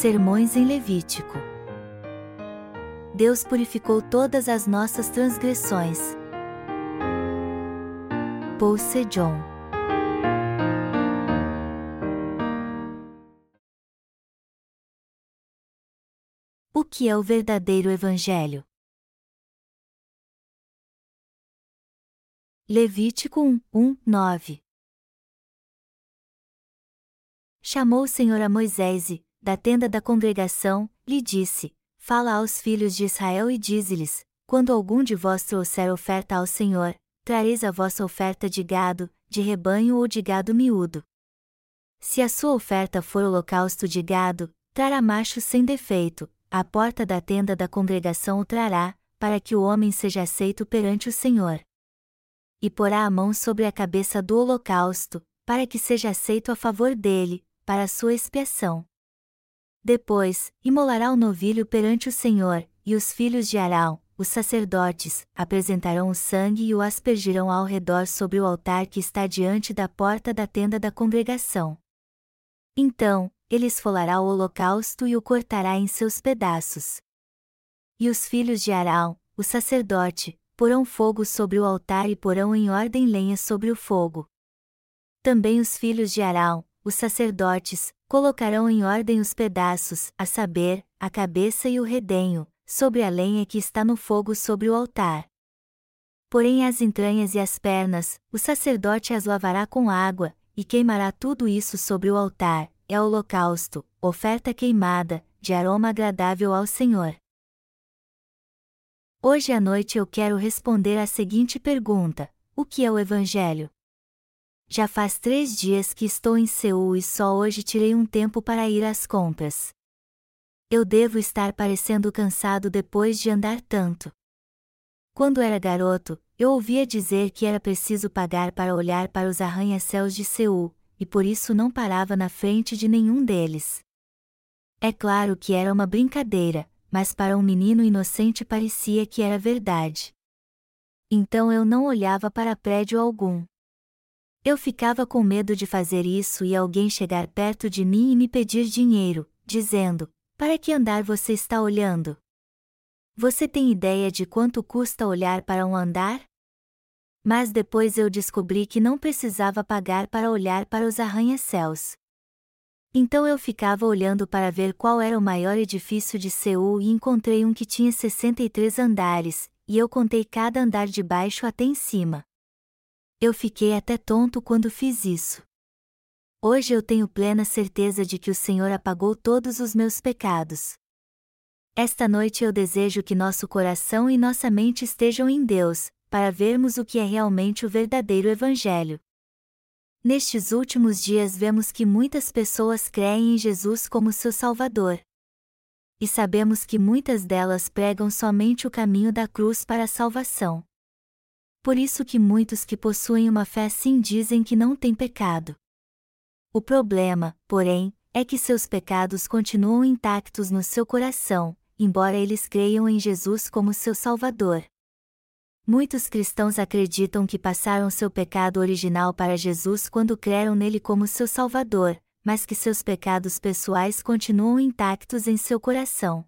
Sermões em Levítico. Deus purificou todas as nossas transgressões. Paul Sejong O que é o verdadeiro Evangelho? Levítico 1, 1, 9 Chamou o Senhor a Moisés e, da tenda da congregação, lhe disse: Fala aos filhos de Israel e dize-lhes: Quando algum de vós trouxer oferta ao Senhor, trareis a vossa oferta de gado, de rebanho ou de gado miúdo. Se a sua oferta for holocausto de gado, trará macho sem defeito, à porta da tenda da congregação o trará, para que o homem seja aceito perante o Senhor. E porá a mão sobre a cabeça do holocausto, para que seja aceito a favor dele, para a sua expiação. Depois, imolará o novilho perante o Senhor, e os filhos de Arão, os sacerdotes, apresentarão o sangue e o aspergirão ao redor sobre o altar que está diante da porta da tenda da congregação. Então, ele esfolará o holocausto e o cortará em seus pedaços. E os filhos de Arão, o sacerdote, porão fogo sobre o altar e porão em ordem lenha sobre o fogo. Também os filhos de Arão, os sacerdotes, colocarão em ordem os pedaços, a saber, a cabeça e o redenho, sobre a lenha que está no fogo sobre o altar. Porém as entranhas e as pernas, o sacerdote as lavará com água, e queimará tudo isso sobre o altar, é holocausto, oferta queimada, de aroma agradável ao Senhor. Hoje à noite eu quero responder à seguinte pergunta: O que é o Evangelho? Já faz três dias que estou em Seul e só hoje tirei um tempo para ir às compras. Eu devo estar parecendo cansado depois de andar tanto. Quando era garoto, eu ouvia dizer que era preciso pagar para olhar para os arranha-céus de Seul, e por isso não parava na frente de nenhum deles. É claro que era uma brincadeira, mas para um menino inocente parecia que era verdade. Então eu não olhava para prédio algum. Eu ficava com medo de fazer isso e alguém chegar perto de mim e me pedir dinheiro, dizendo: Para que andar você está olhando? Você tem ideia de quanto custa olhar para um andar? Mas depois eu descobri que não precisava pagar para olhar para os arranha-céus. Então eu ficava olhando para ver qual era o maior edifício de Seul e encontrei um que tinha 63 andares, e eu contei cada andar de baixo até em cima. Eu fiquei até tonto quando fiz isso. Hoje eu tenho plena certeza de que o Senhor apagou todos os meus pecados. Esta noite eu desejo que nosso coração e nossa mente estejam em Deus, para vermos o que é realmente o verdadeiro Evangelho. Nestes últimos dias vemos que muitas pessoas creem em Jesus como seu Salvador. E sabemos que muitas delas pregam somente o caminho da cruz para a salvação. Por isso que muitos que possuem uma fé sim dizem que não têm pecado. O problema, porém, é que seus pecados continuam intactos no seu coração, embora eles creiam em Jesus como seu Salvador. Muitos cristãos acreditam que passaram seu pecado original para Jesus quando creram nele como seu Salvador, mas que seus pecados pessoais continuam intactos em seu coração.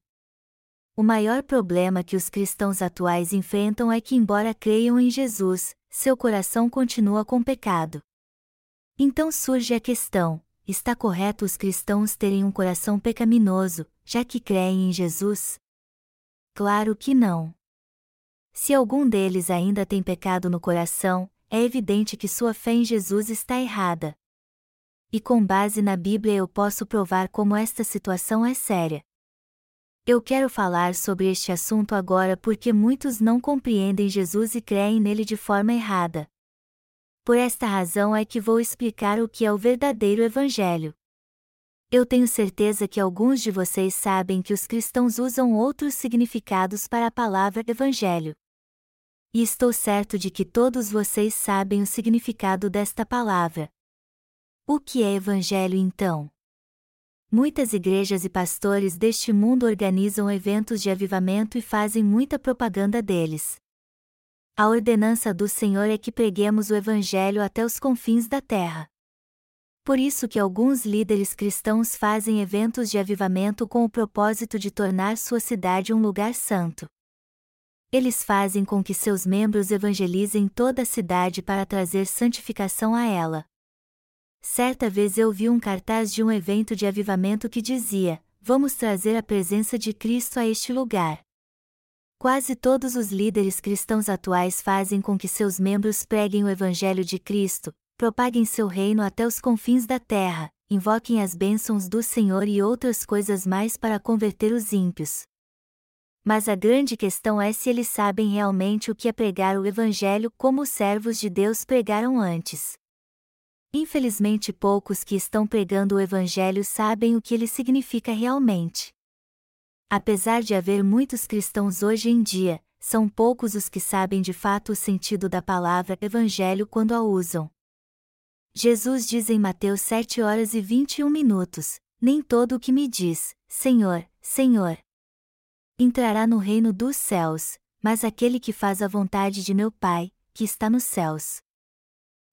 O maior problema que os cristãos atuais enfrentam é que, embora creiam em Jesus, seu coração continua com pecado. Então surge a questão: está correto os cristãos terem um coração pecaminoso, já que creem em Jesus? Claro que não. Se algum deles ainda tem pecado no coração, é evidente que sua fé em Jesus está errada. E com base na Bíblia eu posso provar como esta situação é séria. Eu quero falar sobre este assunto agora porque muitos não compreendem Jesus e creem nele de forma errada. Por esta razão é que vou explicar o que é o verdadeiro Evangelho. Eu tenho certeza que alguns de vocês sabem que os cristãos usam outros significados para a palavra Evangelho. E estou certo de que todos vocês sabem o significado desta palavra. O que é Evangelho então? Muitas igrejas e pastores deste mundo organizam eventos de avivamento e fazem muita propaganda deles. A ordenança do Senhor é que preguemos o Evangelho até os confins da terra. por isso que alguns líderes cristãos fazem eventos de avivamento com o propósito de tornar sua cidade um lugar santo. Eles fazem com que seus membros evangelizem toda a cidade para trazer santificação a ela. Certa vez eu vi um cartaz de um evento de avivamento que dizia: Vamos trazer a presença de Cristo a este lugar. Quase todos os líderes cristãos atuais fazem com que seus membros preguem o Evangelho de Cristo, propaguem seu reino até os confins da terra, invoquem as bênçãos do Senhor e outras coisas mais para converter os ímpios. Mas a grande questão é se eles sabem realmente o que é pregar o Evangelho como os servos de Deus pregaram antes. Infelizmente, poucos que estão pregando o Evangelho sabem o que ele significa realmente. Apesar de haver muitos cristãos hoje em dia, são poucos os que sabem de fato o sentido da palavra Evangelho quando a usam. Jesus diz em Mateus 7 horas e 21 minutos: Nem todo o que me diz, Senhor, Senhor, entrará no reino dos céus, mas aquele que faz a vontade de meu Pai, que está nos céus.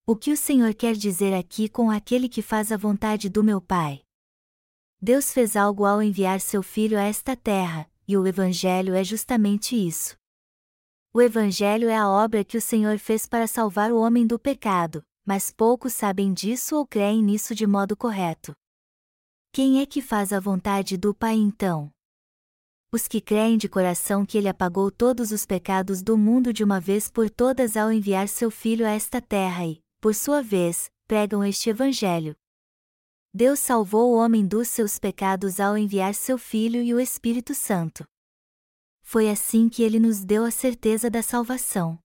O que o Senhor quer dizer aqui com aquele que faz a vontade do meu Pai? Deus fez algo ao enviar seu Filho a esta terra, e o Evangelho é justamente isso. O Evangelho é a obra que o Senhor fez para salvar o homem do pecado, mas poucos sabem disso ou creem nisso de modo correto. Quem é que faz a vontade do Pai então? Os que creem de coração que Ele apagou todos os pecados do mundo de uma vez por todas ao enviar seu Filho a esta terra e, por sua vez, pregam este Evangelho. Deus salvou o homem dos seus pecados ao enviar seu Filho e o Espírito Santo. Foi assim que ele nos deu a certeza da salvação.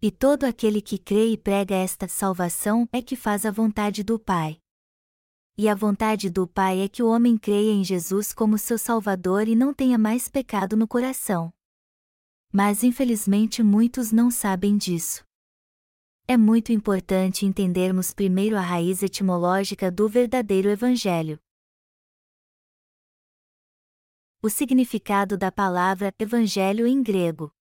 E todo aquele que crê e prega esta salvação é que faz a vontade do Pai. E a vontade do Pai é que o homem creia em Jesus como seu Salvador e não tenha mais pecado no coração. Mas infelizmente muitos não sabem disso. É muito importante entendermos primeiro a raiz etimológica do verdadeiro Evangelho. O significado da palavra Evangelho em grego.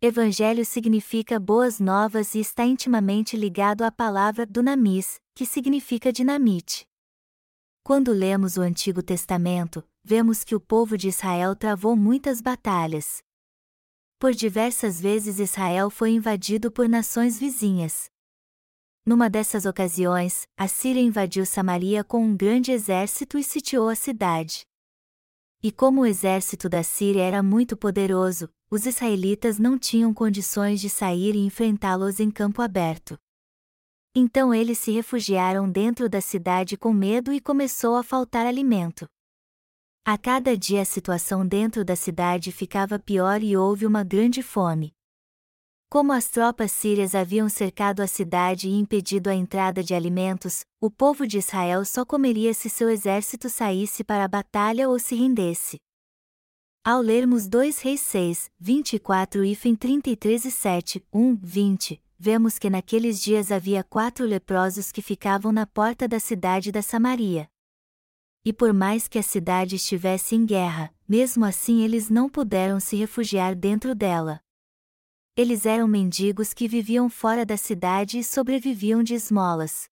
Evangelho significa boas novas e está intimamente ligado à palavra dunamis, que significa dinamite. Quando lemos o Antigo Testamento, vemos que o povo de Israel travou muitas batalhas. Por diversas vezes Israel foi invadido por nações vizinhas. Numa dessas ocasiões, a Síria invadiu Samaria com um grande exército e sitiou a cidade. E como o exército da Síria era muito poderoso, os israelitas não tinham condições de sair e enfrentá-los em campo aberto. Então eles se refugiaram dentro da cidade com medo e começou a faltar alimento. A cada dia a situação dentro da cidade ficava pior e houve uma grande fome. Como as tropas sírias haviam cercado a cidade e impedido a entrada de alimentos, o povo de Israel só comeria se seu exército saísse para a batalha ou se rendesse. Ao lermos 2 Reis 6, 24 e 33 e 7, 1, 20, vemos que naqueles dias havia quatro leprosos que ficavam na porta da cidade da Samaria. E por mais que a cidade estivesse em guerra, mesmo assim eles não puderam se refugiar dentro dela, eles eram mendigos que viviam fora da cidade e sobreviviam de esmolas.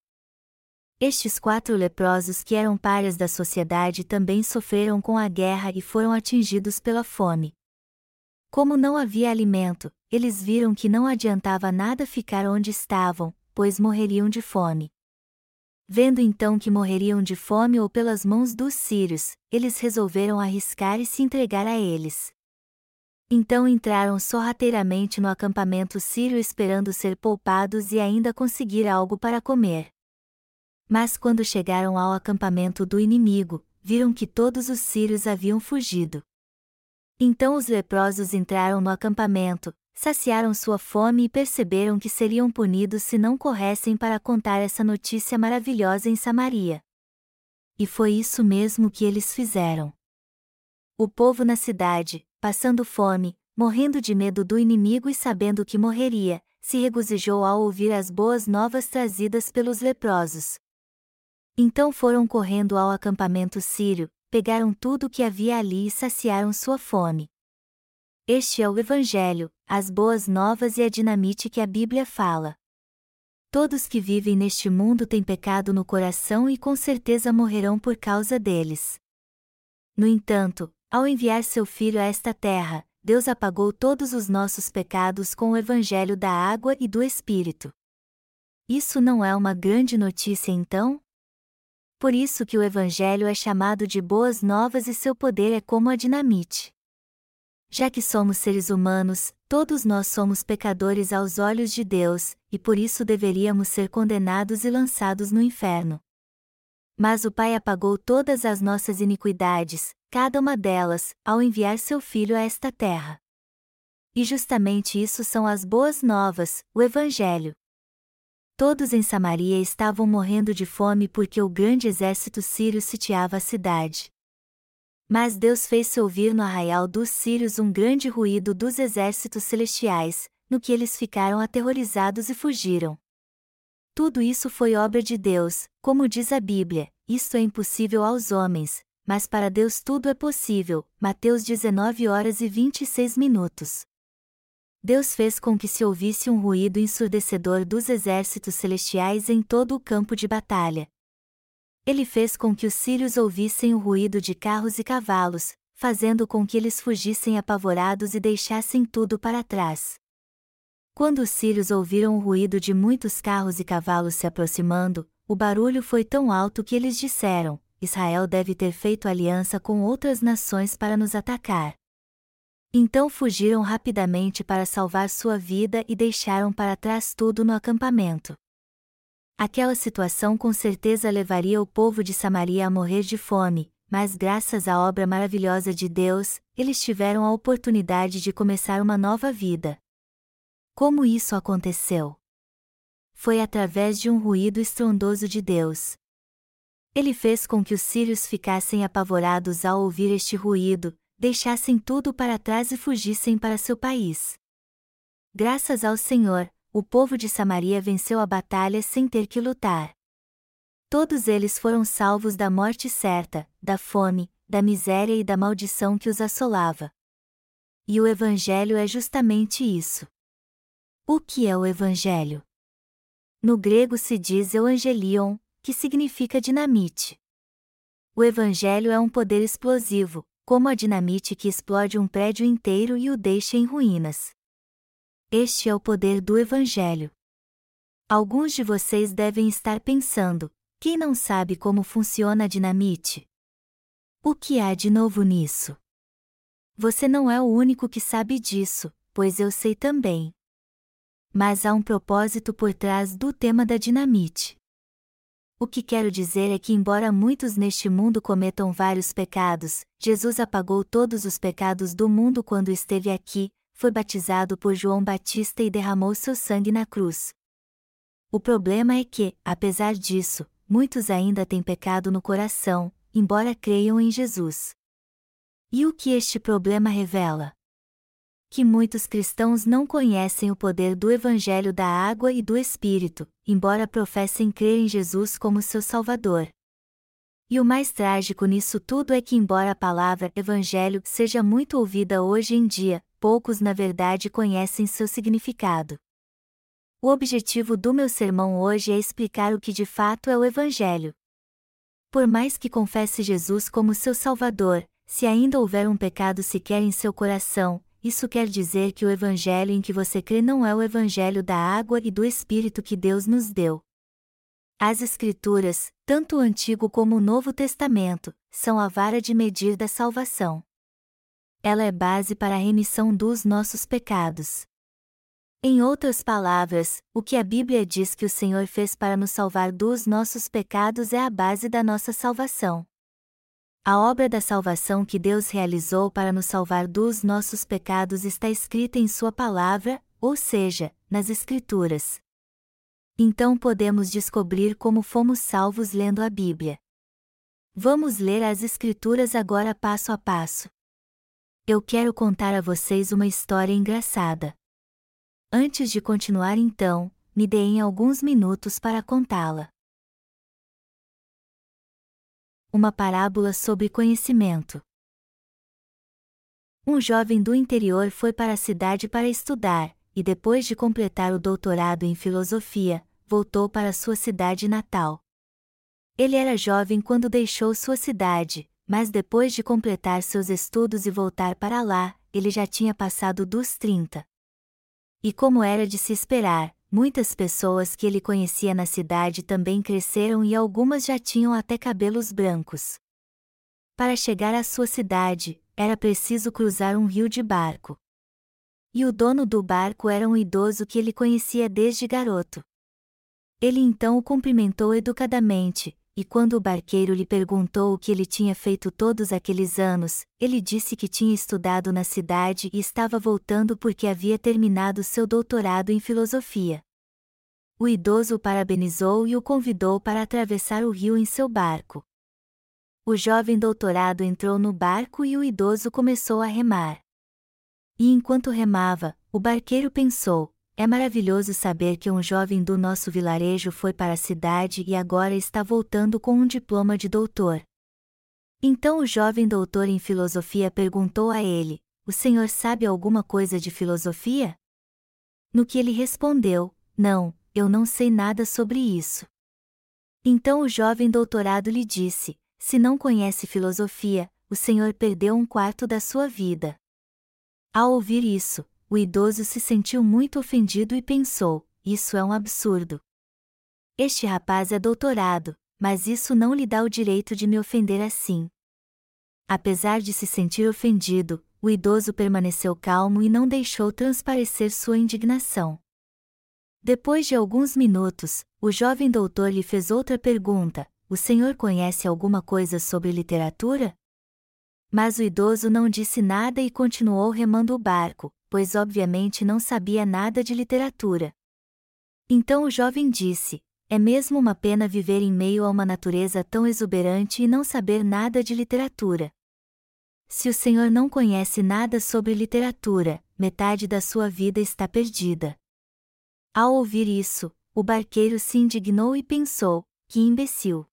Estes quatro leprosos que eram párias da sociedade também sofreram com a guerra e foram atingidos pela fome. Como não havia alimento, eles viram que não adiantava nada ficar onde estavam, pois morreriam de fome. Vendo então que morreriam de fome ou pelas mãos dos sírios, eles resolveram arriscar e se entregar a eles. Então entraram sorrateiramente no acampamento sírio esperando ser poupados e ainda conseguir algo para comer. Mas quando chegaram ao acampamento do inimigo, viram que todos os sírios haviam fugido. Então os leprosos entraram no acampamento, saciaram sua fome e perceberam que seriam punidos se não corressem para contar essa notícia maravilhosa em Samaria. E foi isso mesmo que eles fizeram. O povo na cidade, passando fome, morrendo de medo do inimigo e sabendo que morreria, se regozijou ao ouvir as boas novas trazidas pelos leprosos. Então foram correndo ao acampamento sírio, pegaram tudo o que havia ali e saciaram sua fome. Este é o Evangelho, as boas novas e a dinamite que a Bíblia fala. todos que vivem neste mundo têm pecado no coração e com certeza morrerão por causa deles. No entanto, ao enviar seu Filho a esta terra, Deus apagou todos os nossos pecados com o Evangelho da água e do Espírito. Isso não é uma grande notícia então? Por isso que o Evangelho é chamado de boas novas e seu poder é como a dinamite. Já que somos seres humanos, todos nós somos pecadores aos olhos de Deus, e por isso deveríamos ser condenados e lançados no inferno. Mas o Pai apagou todas as nossas iniquidades, cada uma delas, ao enviar seu Filho a esta terra. E justamente isso são as boas novas, o Evangelho. Todos em Samaria estavam morrendo de fome porque o grande exército sírio sitiava a cidade. Mas Deus fez-se ouvir no arraial dos sírios um grande ruído dos exércitos celestiais, no que eles ficaram aterrorizados e fugiram. Tudo isso foi obra de Deus, como diz a Bíblia, isto é impossível aos homens, mas para Deus tudo é possível. Mateus 19 horas e 26 minutos. Deus fez com que se ouvisse um ruído ensurdecedor dos exércitos celestiais em todo o campo de batalha, ele fez com que os sírios ouvissem o ruído de carros e cavalos, fazendo com que eles fugissem apavorados e deixassem tudo para trás. Quando os sírios ouviram o ruído de muitos carros e cavalos se aproximando, o barulho foi tão alto que eles disseram: Israel deve ter feito aliança com outras nações para nos atacar. Então fugiram rapidamente para salvar sua vida e deixaram para trás tudo no acampamento. Aquela situação com certeza levaria o povo de Samaria a morrer de fome, mas graças à obra maravilhosa de Deus, eles tiveram a oportunidade de começar uma nova vida. Como isso aconteceu? Foi através de um ruído estrondoso de Deus. Ele fez com que os sírios ficassem apavorados ao ouvir este ruído, deixassem tudo para trás e fugissem para seu país. Graças ao Senhor, o povo de Samaria venceu a batalha sem ter que lutar. Todos eles foram salvos da morte certa, da fome, da miséria e da maldição que os assolava. E o Evangelho é justamente isso. O que é o Evangelho? No grego se diz Evangelion, que significa dinamite. O Evangelho é um poder explosivo, como a dinamite que explode um prédio inteiro e o deixa em ruínas. Este é o poder do Evangelho. Alguns de vocês devem estar pensando: quem não sabe como funciona a dinamite? O que há de novo nisso? Você não é o único que sabe disso, pois eu sei também. Mas há um propósito por trás do tema da dinamite. O que quero dizer é que, embora muitos neste mundo cometam vários pecados, Jesus apagou todos os pecados do mundo quando esteve aqui, foi batizado por João Batista e derramou seu sangue na cruz. O problema é que, apesar disso, muitos ainda têm pecado no coração, embora creiam em Jesus. E o que este problema revela? Que muitos cristãos não conhecem o poder do Evangelho da água e do Espírito, embora professem crer em Jesus como seu Salvador. E o mais trágico nisso tudo é que, embora a palavra Evangelho seja muito ouvida hoje em dia, poucos na verdade conhecem seu significado. O objetivo do meu sermão hoje é explicar o que de fato é o Evangelho. Por mais que confesse Jesus como seu Salvador, se ainda houver um pecado sequer em seu coração, isso quer dizer que o Evangelho em que você crê não é o Evangelho da água e do Espírito que Deus nos deu. As Escrituras, tanto o Antigo como o Novo Testamento, são a vara de medir da salvação ela é base para a remissão dos nossos pecados. Em outras palavras, o que a Bíblia diz que o Senhor fez para nos salvar dos nossos pecados é a base da nossa salvação. A obra da salvação que Deus realizou para nos salvar dos nossos pecados está escrita em Sua palavra, ou seja, nas Escrituras. Então podemos descobrir como fomos salvos lendo a Bíblia. Vamos ler as Escrituras agora passo a passo eu quero contar a vocês uma história engraçada. Antes de continuar então, me deem alguns minutos para contá-la. Uma parábola sobre conhecimento. Um jovem do interior foi para a cidade para estudar, e depois de completar o doutorado em filosofia, voltou para sua cidade natal. Ele era jovem quando deixou sua cidade, mas depois de completar seus estudos e voltar para lá, ele já tinha passado dos 30. E como era de se esperar, muitas pessoas que ele conhecia na cidade também cresceram e algumas já tinham até cabelos brancos. Para chegar à sua cidade, era preciso cruzar um rio de barco. E o dono do barco era um idoso que ele conhecia desde garoto. Ele então o cumprimentou educadamente, e quando o barqueiro lhe perguntou o que ele tinha feito todos aqueles anos, ele disse que tinha estudado na cidade e estava voltando porque havia terminado seu doutorado em filosofia. O idoso o parabenizou e o convidou para atravessar o rio em seu barco. O jovem doutorado entrou no barco e o idoso começou a remar. E enquanto remava, o barqueiro pensou: é maravilhoso saber que um jovem do nosso vilarejo foi para a cidade e agora está voltando com um diploma de doutor. Então o jovem doutor em filosofia perguntou a ele: O senhor sabe alguma coisa de filosofia? No que ele respondeu: Não, eu não sei nada sobre isso. Então o jovem doutorado lhe disse: Se não conhece filosofia, o senhor perdeu um quarto da sua vida. Ao ouvir isso, o idoso se sentiu muito ofendido e pensou: Isso é um absurdo. Este rapaz é doutorado, mas isso não lhe dá o direito de me ofender assim. Apesar de se sentir ofendido, o idoso permaneceu calmo e não deixou transparecer sua indignação. Depois de alguns minutos, o jovem doutor lhe fez outra pergunta: O senhor conhece alguma coisa sobre literatura? Mas o idoso não disse nada e continuou remando o barco, pois obviamente não sabia nada de literatura. Então o jovem disse: É mesmo uma pena viver em meio a uma natureza tão exuberante e não saber nada de literatura. Se o senhor não conhece nada sobre literatura, metade da sua vida está perdida. Ao ouvir isso, o barqueiro se indignou e pensou: Que imbecil!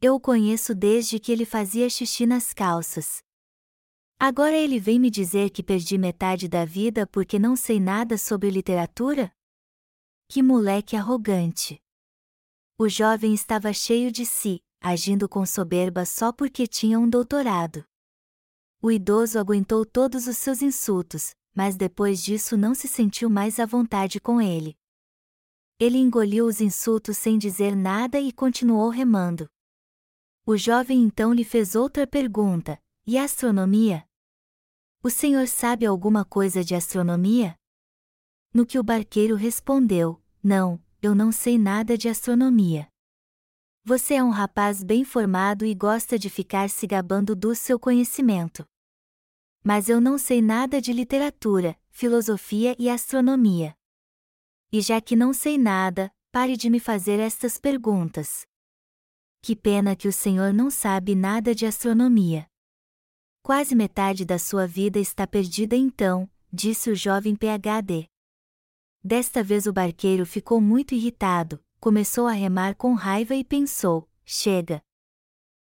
Eu o conheço desde que ele fazia xixi nas calças. Agora ele vem me dizer que perdi metade da vida porque não sei nada sobre literatura? Que moleque arrogante! O jovem estava cheio de si, agindo com soberba só porque tinha um doutorado. O idoso aguentou todos os seus insultos, mas depois disso não se sentiu mais à vontade com ele. Ele engoliu os insultos sem dizer nada e continuou remando. O jovem então lhe fez outra pergunta: E astronomia? O senhor sabe alguma coisa de astronomia? No que o barqueiro respondeu: Não, eu não sei nada de astronomia. Você é um rapaz bem formado e gosta de ficar se gabando do seu conhecimento. Mas eu não sei nada de literatura, filosofia e astronomia. E já que não sei nada, pare de me fazer estas perguntas. Que pena que o senhor não sabe nada de astronomia. Quase metade da sua vida está perdida então, disse o jovem PhD. Desta vez o barqueiro ficou muito irritado, começou a remar com raiva e pensou: chega.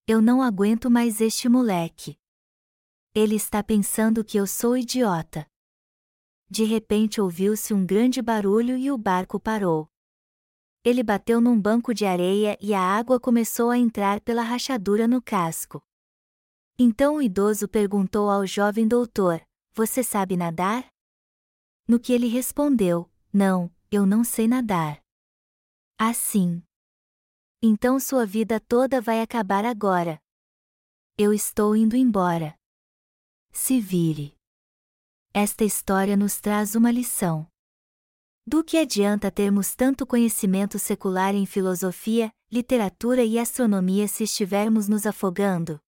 Eu não aguento mais este moleque. Ele está pensando que eu sou idiota. De repente ouviu-se um grande barulho e o barco parou. Ele bateu num banco de areia e a água começou a entrar pela rachadura no casco. Então o idoso perguntou ao jovem doutor: Você sabe nadar? No que ele respondeu: Não, eu não sei nadar. Assim. Então sua vida toda vai acabar agora. Eu estou indo embora. Se vire. Esta história nos traz uma lição. Do que adianta termos tanto conhecimento secular em filosofia, literatura e astronomia se estivermos nos afogando?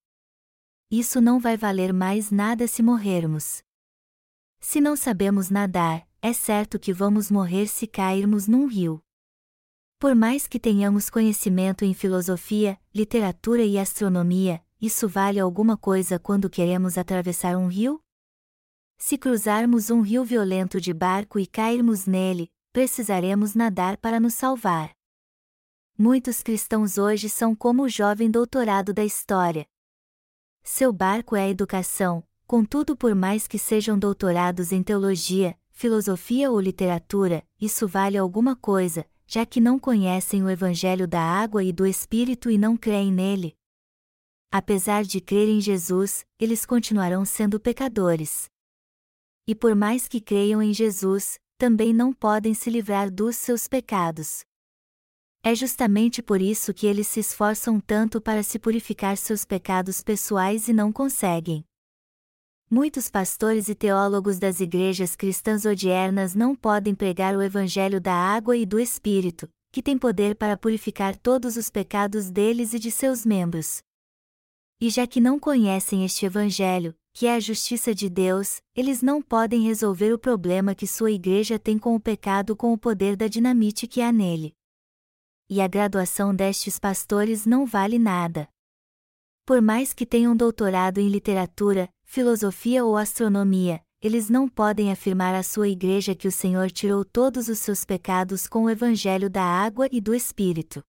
Isso não vai valer mais nada se morrermos. Se não sabemos nadar, é certo que vamos morrer se cairmos num rio. Por mais que tenhamos conhecimento em filosofia, literatura e astronomia, isso vale alguma coisa quando queremos atravessar um rio? Se cruzarmos um rio violento de barco e cairmos nele, precisaremos nadar para nos salvar. Muitos cristãos hoje são como o jovem doutorado da história. Seu barco é a educação, contudo, por mais que sejam doutorados em teologia, filosofia ou literatura, isso vale alguma coisa, já que não conhecem o Evangelho da água e do Espírito e não creem nele. Apesar de crerem em Jesus, eles continuarão sendo pecadores. E por mais que creiam em Jesus, também não podem se livrar dos seus pecados. É justamente por isso que eles se esforçam tanto para se purificar seus pecados pessoais e não conseguem. Muitos pastores e teólogos das igrejas cristãs odiernas não podem pregar o evangelho da água e do Espírito, que tem poder para purificar todos os pecados deles e de seus membros. E já que não conhecem este evangelho, que é a justiça de Deus, eles não podem resolver o problema que sua igreja tem com o pecado com o poder da dinamite que há nele. E a graduação destes pastores não vale nada. Por mais que tenham doutorado em literatura, filosofia ou astronomia, eles não podem afirmar à sua igreja que o Senhor tirou todos os seus pecados com o evangelho da água e do Espírito.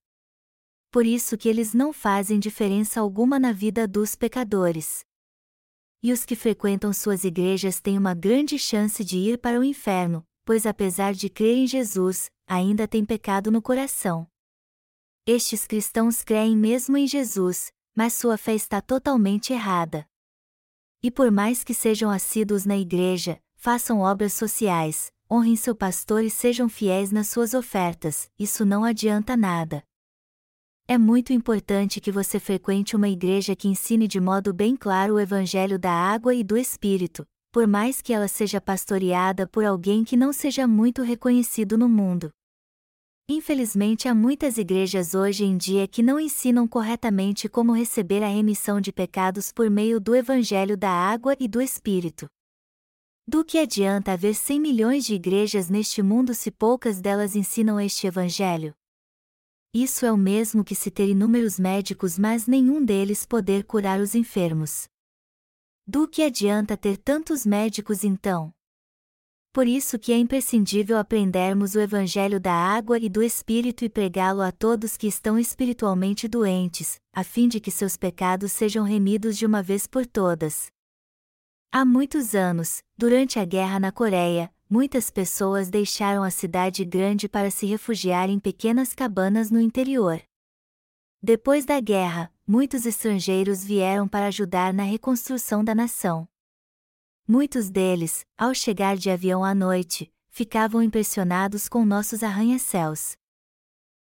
Por isso que eles não fazem diferença alguma na vida dos pecadores. E os que frequentam suas igrejas têm uma grande chance de ir para o inferno, pois apesar de crer em Jesus, ainda têm pecado no coração. Estes cristãos creem mesmo em Jesus, mas sua fé está totalmente errada. E por mais que sejam assíduos na igreja, façam obras sociais, honrem seu pastor e sejam fiéis nas suas ofertas, isso não adianta nada. É muito importante que você frequente uma igreja que ensine de modo bem claro o Evangelho da água e do Espírito, por mais que ela seja pastoreada por alguém que não seja muito reconhecido no mundo. Infelizmente, há muitas igrejas hoje em dia que não ensinam corretamente como receber a remissão de pecados por meio do Evangelho da Água e do Espírito. Do que adianta haver 100 milhões de igrejas neste mundo se poucas delas ensinam este Evangelho? Isso é o mesmo que se ter inúmeros médicos, mas nenhum deles poder curar os enfermos. Do que adianta ter tantos médicos então? Por isso que é imprescindível aprendermos o Evangelho da água e do Espírito e pregá-lo a todos que estão espiritualmente doentes, a fim de que seus pecados sejam remidos de uma vez por todas. Há muitos anos, durante a guerra na Coreia, muitas pessoas deixaram a cidade grande para se refugiar em pequenas cabanas no interior. Depois da guerra, muitos estrangeiros vieram para ajudar na reconstrução da nação. Muitos deles, ao chegar de avião à noite, ficavam impressionados com nossos arranha-céus.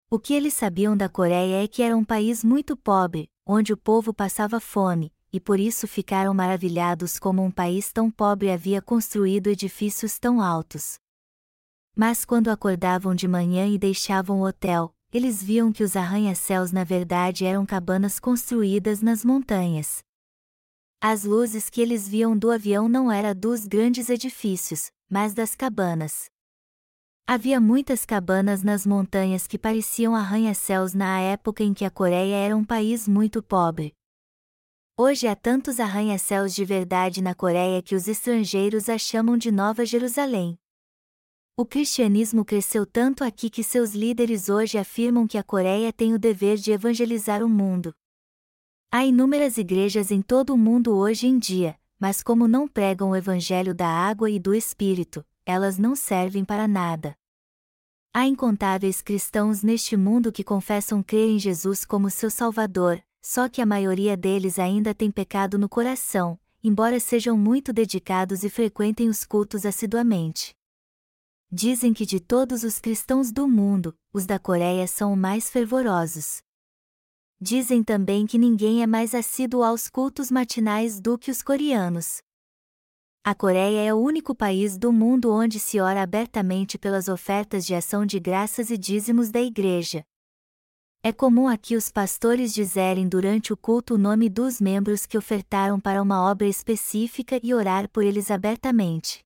O que eles sabiam da Coreia é que era um país muito pobre, onde o povo passava fome, e por isso ficaram maravilhados como um país tão pobre havia construído edifícios tão altos. Mas quando acordavam de manhã e deixavam o hotel, eles viam que os arranha-céus na verdade eram cabanas construídas nas montanhas. As luzes que eles viam do avião não eram dos grandes edifícios, mas das cabanas. Havia muitas cabanas nas montanhas que pareciam arranha-céus na época em que a Coreia era um país muito pobre. Hoje há tantos arranha-céus de verdade na Coreia que os estrangeiros a chamam de Nova Jerusalém. O cristianismo cresceu tanto aqui que seus líderes hoje afirmam que a Coreia tem o dever de evangelizar o mundo. Há inúmeras igrejas em todo o mundo hoje em dia, mas como não pregam o evangelho da água e do Espírito, elas não servem para nada. Há incontáveis cristãos neste mundo que confessam crer em Jesus como seu Salvador, só que a maioria deles ainda tem pecado no coração, embora sejam muito dedicados e frequentem os cultos assiduamente. Dizem que de todos os cristãos do mundo, os da Coreia são os mais fervorosos. Dizem também que ninguém é mais assíduo aos cultos matinais do que os coreanos. A Coreia é o único país do mundo onde se ora abertamente pelas ofertas de ação de graças e dízimos da igreja. É comum aqui os pastores dizerem durante o culto o nome dos membros que ofertaram para uma obra específica e orar por eles abertamente.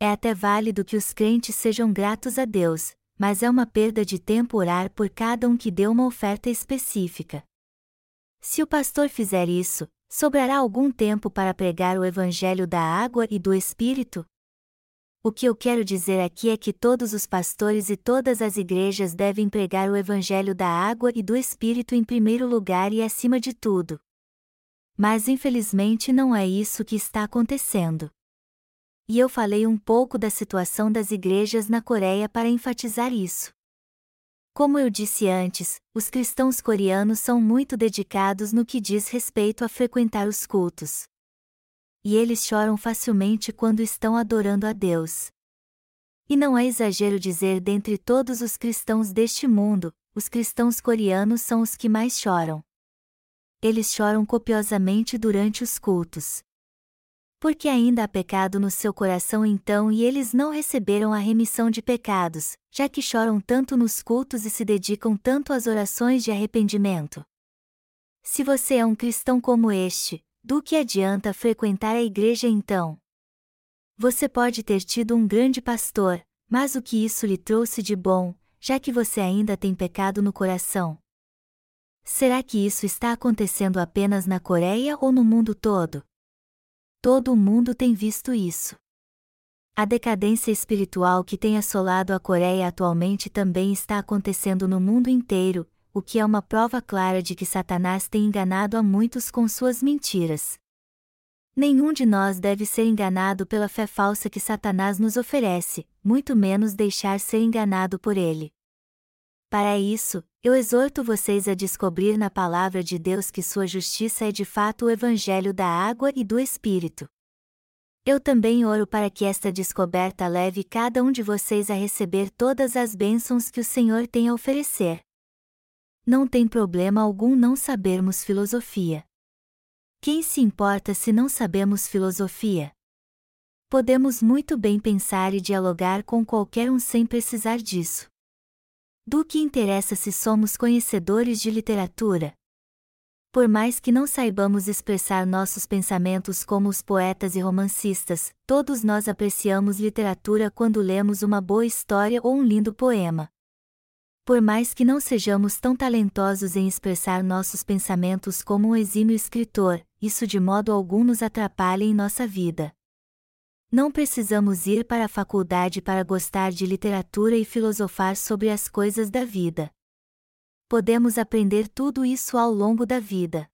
É até válido que os crentes sejam gratos a Deus, mas é uma perda de tempo orar por cada um que deu uma oferta específica. Se o pastor fizer isso, sobrará algum tempo para pregar o Evangelho da água e do Espírito? O que eu quero dizer aqui é que todos os pastores e todas as igrejas devem pregar o Evangelho da água e do Espírito em primeiro lugar e acima de tudo. Mas infelizmente não é isso que está acontecendo e eu falei um pouco da situação das igrejas na Coreia para enfatizar isso. Como eu disse antes, os cristãos coreanos são muito dedicados no que diz respeito a frequentar os cultos. E eles choram facilmente quando estão adorando a Deus. E não é exagero dizer dentre todos os cristãos deste mundo, os cristãos coreanos são os que mais choram. Eles choram copiosamente durante os cultos. Porque ainda há pecado no seu coração então e eles não receberam a remissão de pecados, já que choram tanto nos cultos e se dedicam tanto às orações de arrependimento. Se você é um cristão como este, do que adianta frequentar a igreja então? Você pode ter tido um grande pastor, mas o que isso lhe trouxe de bom, já que você ainda tem pecado no coração? Será que isso está acontecendo apenas na Coreia ou no mundo todo? Todo mundo tem visto isso. A decadência espiritual que tem assolado a Coreia atualmente também está acontecendo no mundo inteiro, o que é uma prova clara de que Satanás tem enganado a muitos com suas mentiras. Nenhum de nós deve ser enganado pela fé falsa que Satanás nos oferece, muito menos deixar ser enganado por ele. Para isso, eu exorto vocês a descobrir na palavra de Deus que sua justiça é de fato o evangelho da água e do Espírito. Eu também oro para que esta descoberta leve cada um de vocês a receber todas as bênçãos que o Senhor tem a oferecer. Não tem problema algum não sabermos filosofia. Quem se importa se não sabemos filosofia? Podemos muito bem pensar e dialogar com qualquer um sem precisar disso. Do que interessa se somos conhecedores de literatura? Por mais que não saibamos expressar nossos pensamentos como os poetas e romancistas, todos nós apreciamos literatura quando lemos uma boa história ou um lindo poema. Por mais que não sejamos tão talentosos em expressar nossos pensamentos como um exímio escritor, isso de modo algum nos atrapalha em nossa vida. Não precisamos ir para a faculdade para gostar de literatura e filosofar sobre as coisas da vida. Podemos aprender tudo isso ao longo da vida.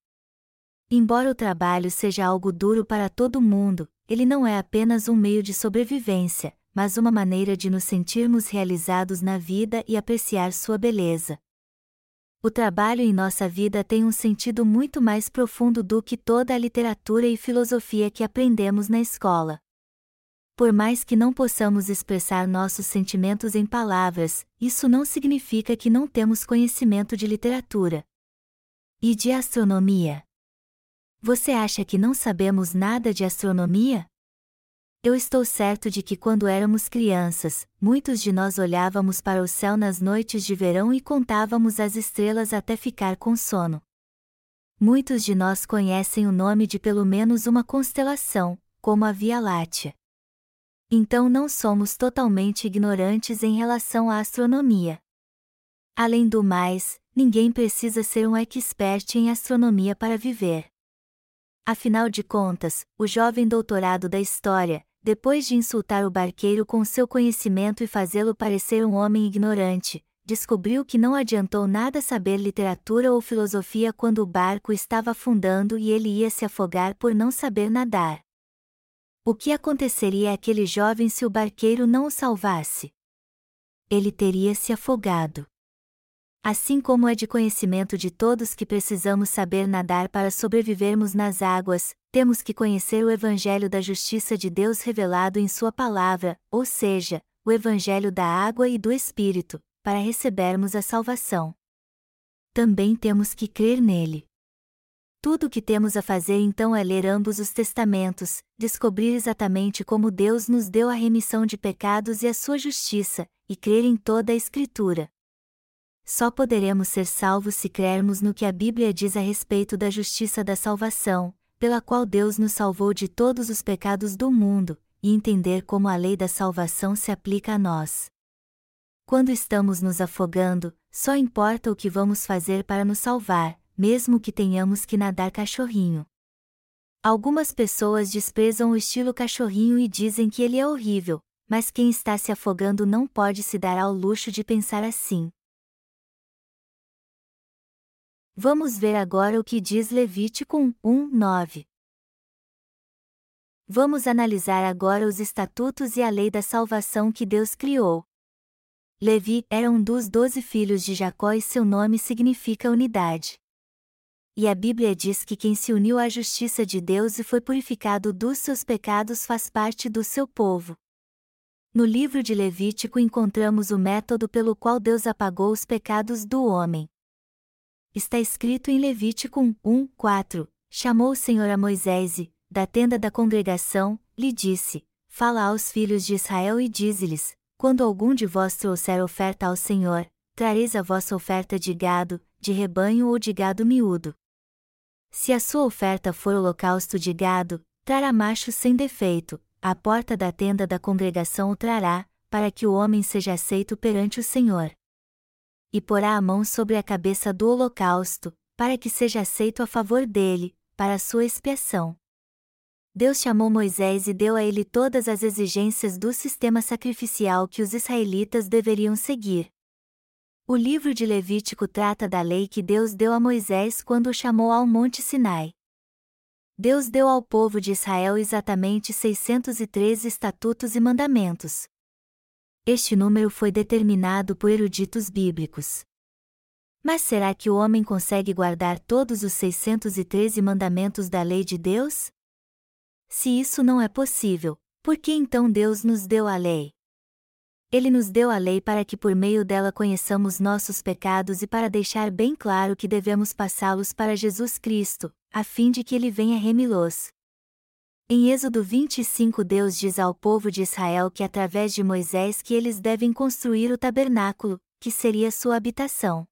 Embora o trabalho seja algo duro para todo mundo, ele não é apenas um meio de sobrevivência, mas uma maneira de nos sentirmos realizados na vida e apreciar sua beleza. O trabalho em nossa vida tem um sentido muito mais profundo do que toda a literatura e filosofia que aprendemos na escola. Por mais que não possamos expressar nossos sentimentos em palavras, isso não significa que não temos conhecimento de literatura. E de astronomia? Você acha que não sabemos nada de astronomia? Eu estou certo de que quando éramos crianças, muitos de nós olhávamos para o céu nas noites de verão e contávamos as estrelas até ficar com sono. Muitos de nós conhecem o nome de pelo menos uma constelação, como a Via Láctea. Então não somos totalmente ignorantes em relação à astronomia. Além do mais, ninguém precisa ser um expert em astronomia para viver. Afinal de contas, o jovem doutorado da história, depois de insultar o barqueiro com seu conhecimento e fazê-lo parecer um homem ignorante, descobriu que não adiantou nada saber literatura ou filosofia quando o barco estava afundando e ele ia se afogar por não saber nadar. O que aconteceria àquele jovem se o barqueiro não o salvasse? Ele teria se afogado. Assim como é de conhecimento de todos que precisamos saber nadar para sobrevivermos nas águas, temos que conhecer o Evangelho da Justiça de Deus revelado em Sua palavra, ou seja, o Evangelho da água e do Espírito, para recebermos a salvação. Também temos que crer nele. Tudo o que temos a fazer então é ler ambos os testamentos, descobrir exatamente como Deus nos deu a remissão de pecados e a sua justiça, e crer em toda a Escritura. Só poderemos ser salvos se crermos no que a Bíblia diz a respeito da justiça da salvação, pela qual Deus nos salvou de todos os pecados do mundo, e entender como a lei da salvação se aplica a nós. Quando estamos nos afogando, só importa o que vamos fazer para nos salvar, mesmo que tenhamos que nadar cachorrinho. Algumas pessoas desprezam o estilo cachorrinho e dizem que ele é horrível, mas quem está se afogando não pode se dar ao luxo de pensar assim. Vamos ver agora o que diz Levítico 1, 9. Vamos analisar agora os estatutos e a lei da salvação que Deus criou. Levi era um dos doze filhos de Jacó e seu nome significa unidade. E a Bíblia diz que quem se uniu à justiça de Deus e foi purificado dos seus pecados faz parte do seu povo. No livro de Levítico encontramos o método pelo qual Deus apagou os pecados do homem. Está escrito em Levítico 1, 4: Chamou o Senhor a Moisés e, da tenda da congregação, lhe disse: Fala aos filhos de Israel e dize-lhes: Quando algum de vós trouxer oferta ao Senhor, trareis a vossa oferta de gado, de rebanho ou de gado miúdo. Se a sua oferta for holocausto de gado, trará macho sem defeito, a porta da tenda da congregação o trará, para que o homem seja aceito perante o Senhor. E porá a mão sobre a cabeça do holocausto, para que seja aceito a favor dele, para a sua expiação. Deus chamou Moisés e deu a ele todas as exigências do sistema sacrificial que os israelitas deveriam seguir. O livro de Levítico trata da lei que Deus deu a Moisés quando o chamou ao Monte Sinai. Deus deu ao povo de Israel exatamente 613 estatutos e mandamentos. Este número foi determinado por eruditos bíblicos. Mas será que o homem consegue guardar todos os 613 mandamentos da lei de Deus? Se isso não é possível, por que então Deus nos deu a lei? Ele nos deu a lei para que por meio dela conheçamos nossos pecados e para deixar bem claro que devemos passá-los para Jesus Cristo, a fim de que ele venha remi-los. Em Êxodo 25 Deus diz ao povo de Israel que através de Moisés que eles devem construir o tabernáculo, que seria sua habitação.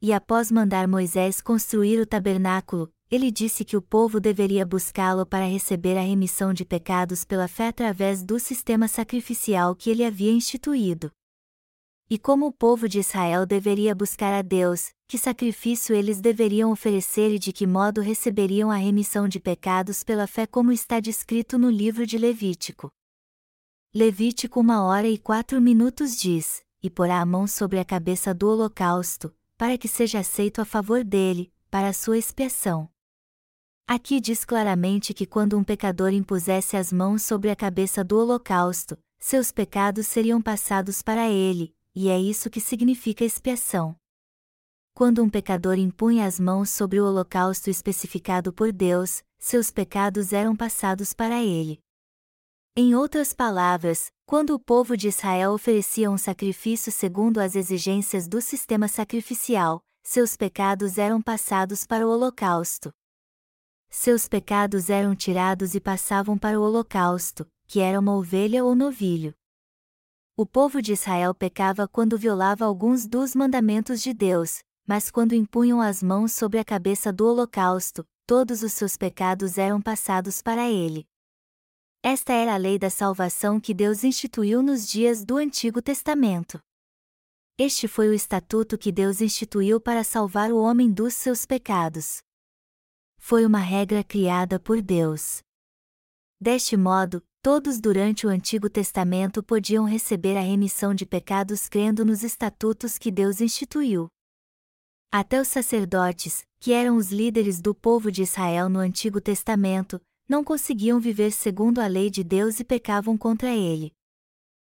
E após mandar Moisés construir o tabernáculo, ele disse que o povo deveria buscá-lo para receber a remissão de pecados pela fé através do sistema sacrificial que ele havia instituído. E como o povo de Israel deveria buscar a Deus, que sacrifício eles deveriam oferecer e de que modo receberiam a remissão de pecados pela fé, como está descrito no livro de Levítico. Levítico uma hora e quatro minutos diz: E porá a mão sobre a cabeça do holocausto, para que seja aceito a favor dele, para a sua expiação. Aqui diz claramente que quando um pecador impusesse as mãos sobre a cabeça do holocausto, seus pecados seriam passados para ele, e é isso que significa expiação. Quando um pecador impunha as mãos sobre o holocausto especificado por Deus, seus pecados eram passados para ele. Em outras palavras, quando o povo de Israel oferecia um sacrifício segundo as exigências do sistema sacrificial, seus pecados eram passados para o holocausto. Seus pecados eram tirados e passavam para o holocausto, que era uma ovelha ou novilho. O povo de Israel pecava quando violava alguns dos mandamentos de Deus, mas quando impunham as mãos sobre a cabeça do holocausto, todos os seus pecados eram passados para ele. Esta era a lei da salvação que Deus instituiu nos dias do Antigo Testamento. Este foi o estatuto que Deus instituiu para salvar o homem dos seus pecados. Foi uma regra criada por Deus. Deste modo, todos durante o Antigo Testamento podiam receber a remissão de pecados crendo nos estatutos que Deus instituiu. Até os sacerdotes, que eram os líderes do povo de Israel no Antigo Testamento, não conseguiam viver segundo a lei de Deus e pecavam contra ele.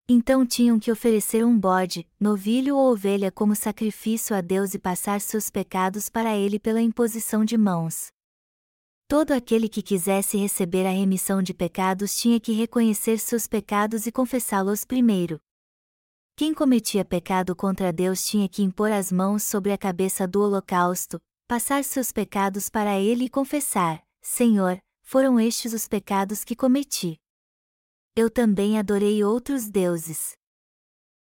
Então tinham que oferecer um bode, novilho ou ovelha como sacrifício a Deus e passar seus pecados para ele pela imposição de mãos. Todo aquele que quisesse receber a remissão de pecados tinha que reconhecer seus pecados e confessá-los primeiro. Quem cometia pecado contra Deus tinha que impor as mãos sobre a cabeça do holocausto, passar seus pecados para ele e confessar: Senhor, foram estes os pecados que cometi. Eu também adorei outros deuses.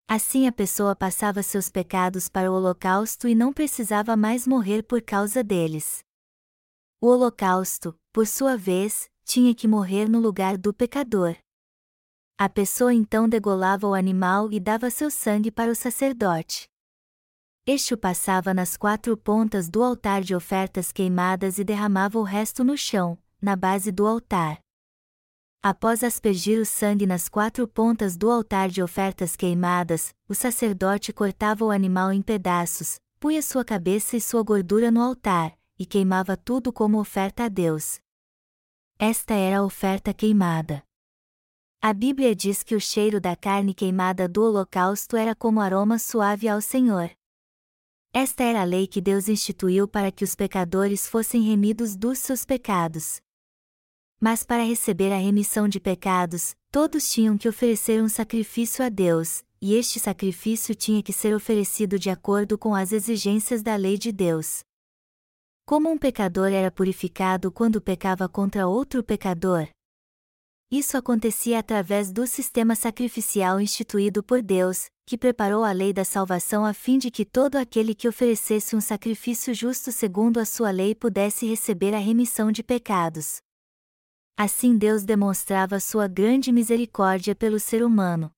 Assim a pessoa passava seus pecados para o holocausto e não precisava mais morrer por causa deles. O holocausto, por sua vez, tinha que morrer no lugar do pecador. A pessoa então degolava o animal e dava seu sangue para o sacerdote. Este o passava nas quatro pontas do altar de ofertas queimadas e derramava o resto no chão, na base do altar. Após aspergir o sangue nas quatro pontas do altar de ofertas queimadas, o sacerdote cortava o animal em pedaços, punha sua cabeça e sua gordura no altar, e queimava tudo como oferta a Deus. Esta era a oferta queimada. A Bíblia diz que o cheiro da carne queimada do holocausto era como aroma suave ao Senhor. Esta era a lei que Deus instituiu para que os pecadores fossem remidos dos seus pecados. Mas para receber a remissão de pecados, todos tinham que oferecer um sacrifício a Deus, e este sacrifício tinha que ser oferecido de acordo com as exigências da lei de Deus. Como um pecador era purificado quando pecava contra outro pecador? Isso acontecia através do sistema sacrificial instituído por Deus, que preparou a lei da salvação a fim de que todo aquele que oferecesse um sacrifício justo segundo a sua lei pudesse receber a remissão de pecados. Assim Deus demonstrava sua grande misericórdia pelo ser humano.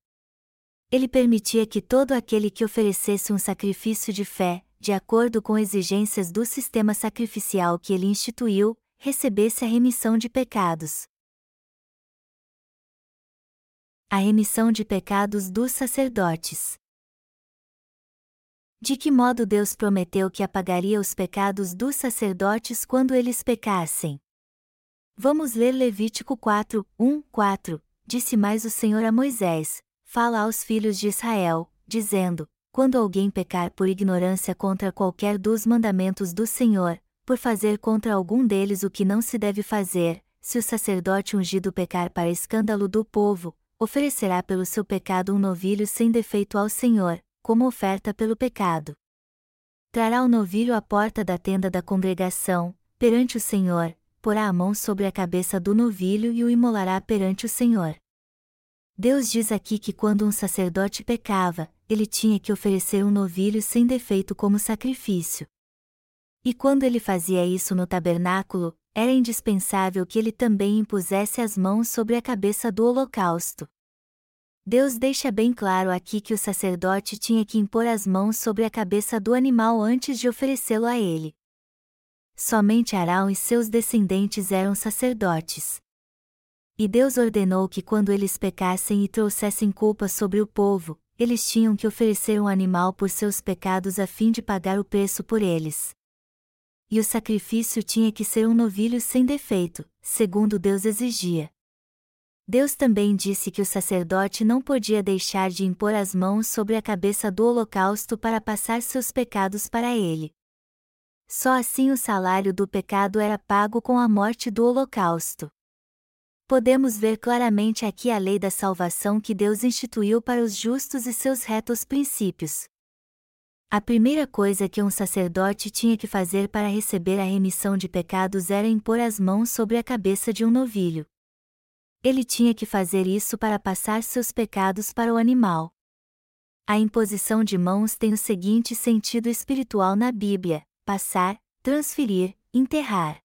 Ele permitia que todo aquele que oferecesse um sacrifício de fé, de acordo com exigências do sistema sacrificial que ele instituiu, recebesse a remissão de pecados. A remissão de pecados dos sacerdotes. De que modo Deus prometeu que apagaria os pecados dos sacerdotes quando eles pecassem? Vamos ler Levítico 4, 1, 4. Disse mais o Senhor a Moisés: Fala aos filhos de Israel, dizendo: Quando alguém pecar por ignorância contra qualquer dos mandamentos do Senhor, por fazer contra algum deles o que não se deve fazer, se o sacerdote ungido pecar para escândalo do povo, oferecerá pelo seu pecado um novilho sem defeito ao Senhor, como oferta pelo pecado. Trará o novilho à porta da tenda da congregação, perante o Senhor, porá a mão sobre a cabeça do novilho e o imolará perante o Senhor. Deus diz aqui que quando um sacerdote pecava, ele tinha que oferecer um novilho sem defeito como sacrifício. E quando ele fazia isso no tabernáculo, era indispensável que ele também impusesse as mãos sobre a cabeça do holocausto. Deus deixa bem claro aqui que o sacerdote tinha que impor as mãos sobre a cabeça do animal antes de oferecê-lo a ele somente Arão e seus descendentes eram sacerdotes. E Deus ordenou que quando eles pecassem e trouxessem culpa sobre o povo, eles tinham que oferecer um animal por seus pecados a fim de pagar o preço por eles. E o sacrifício tinha que ser um novilho sem defeito, segundo Deus exigia. Deus também disse que o sacerdote não podia deixar de impor as mãos sobre a cabeça do holocausto para passar seus pecados para ele. Só assim o salário do pecado era pago com a morte do holocausto. Podemos ver claramente aqui a lei da salvação que Deus instituiu para os justos e seus retos princípios. A primeira coisa que um sacerdote tinha que fazer para receber a remissão de pecados era impor as mãos sobre a cabeça de um novilho. Ele tinha que fazer isso para passar seus pecados para o animal. A imposição de mãos tem o seguinte sentido espiritual na Bíblia: passar, transferir, enterrar.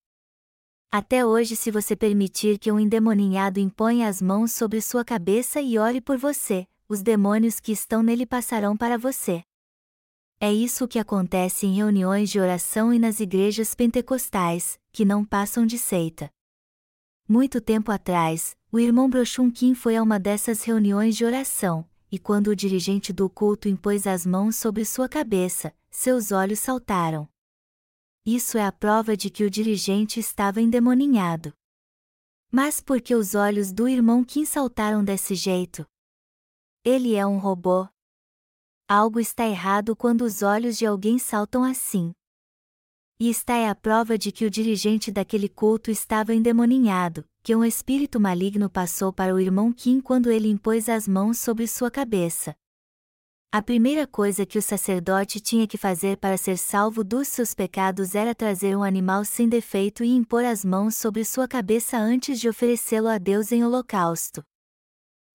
Até hoje, se você permitir que um endemoninhado imponha as mãos sobre sua cabeça e ore por você, os demônios que estão nele passarão para você. É isso que acontece em reuniões de oração e nas igrejas pentecostais, que não passam de seita. Muito tempo atrás, o irmão Brochun Kim foi a uma dessas reuniões de oração, e quando o dirigente do culto impôs as mãos sobre sua cabeça, seus olhos saltaram. Isso é a prova de que o dirigente estava endemoninhado. Mas por que os olhos do irmão Kim saltaram desse jeito? Ele é um robô. Algo está errado quando os olhos de alguém saltam assim. E está é a prova de que o dirigente daquele culto estava endemoninhado, que um espírito maligno passou para o irmão Kim quando ele impôs as mãos sobre sua cabeça. A primeira coisa que o sacerdote tinha que fazer para ser salvo dos seus pecados era trazer um animal sem defeito e impor as mãos sobre sua cabeça antes de oferecê-lo a Deus em holocausto.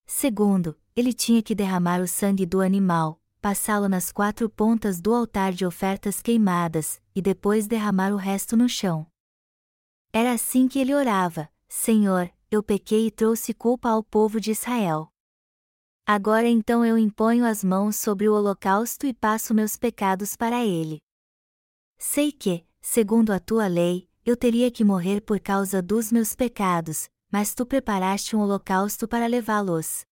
Segundo, ele tinha que derramar o sangue do animal, passá-lo nas quatro pontas do altar de ofertas queimadas, e depois derramar o resto no chão. Era assim que ele orava: Senhor, eu pequei e trouxe culpa ao povo de Israel. Agora então eu imponho as mãos sobre o holocausto e passo meus pecados para ele. Sei que, segundo a tua lei, eu teria que morrer por causa dos meus pecados, mas tu preparaste um holocausto para levá-los.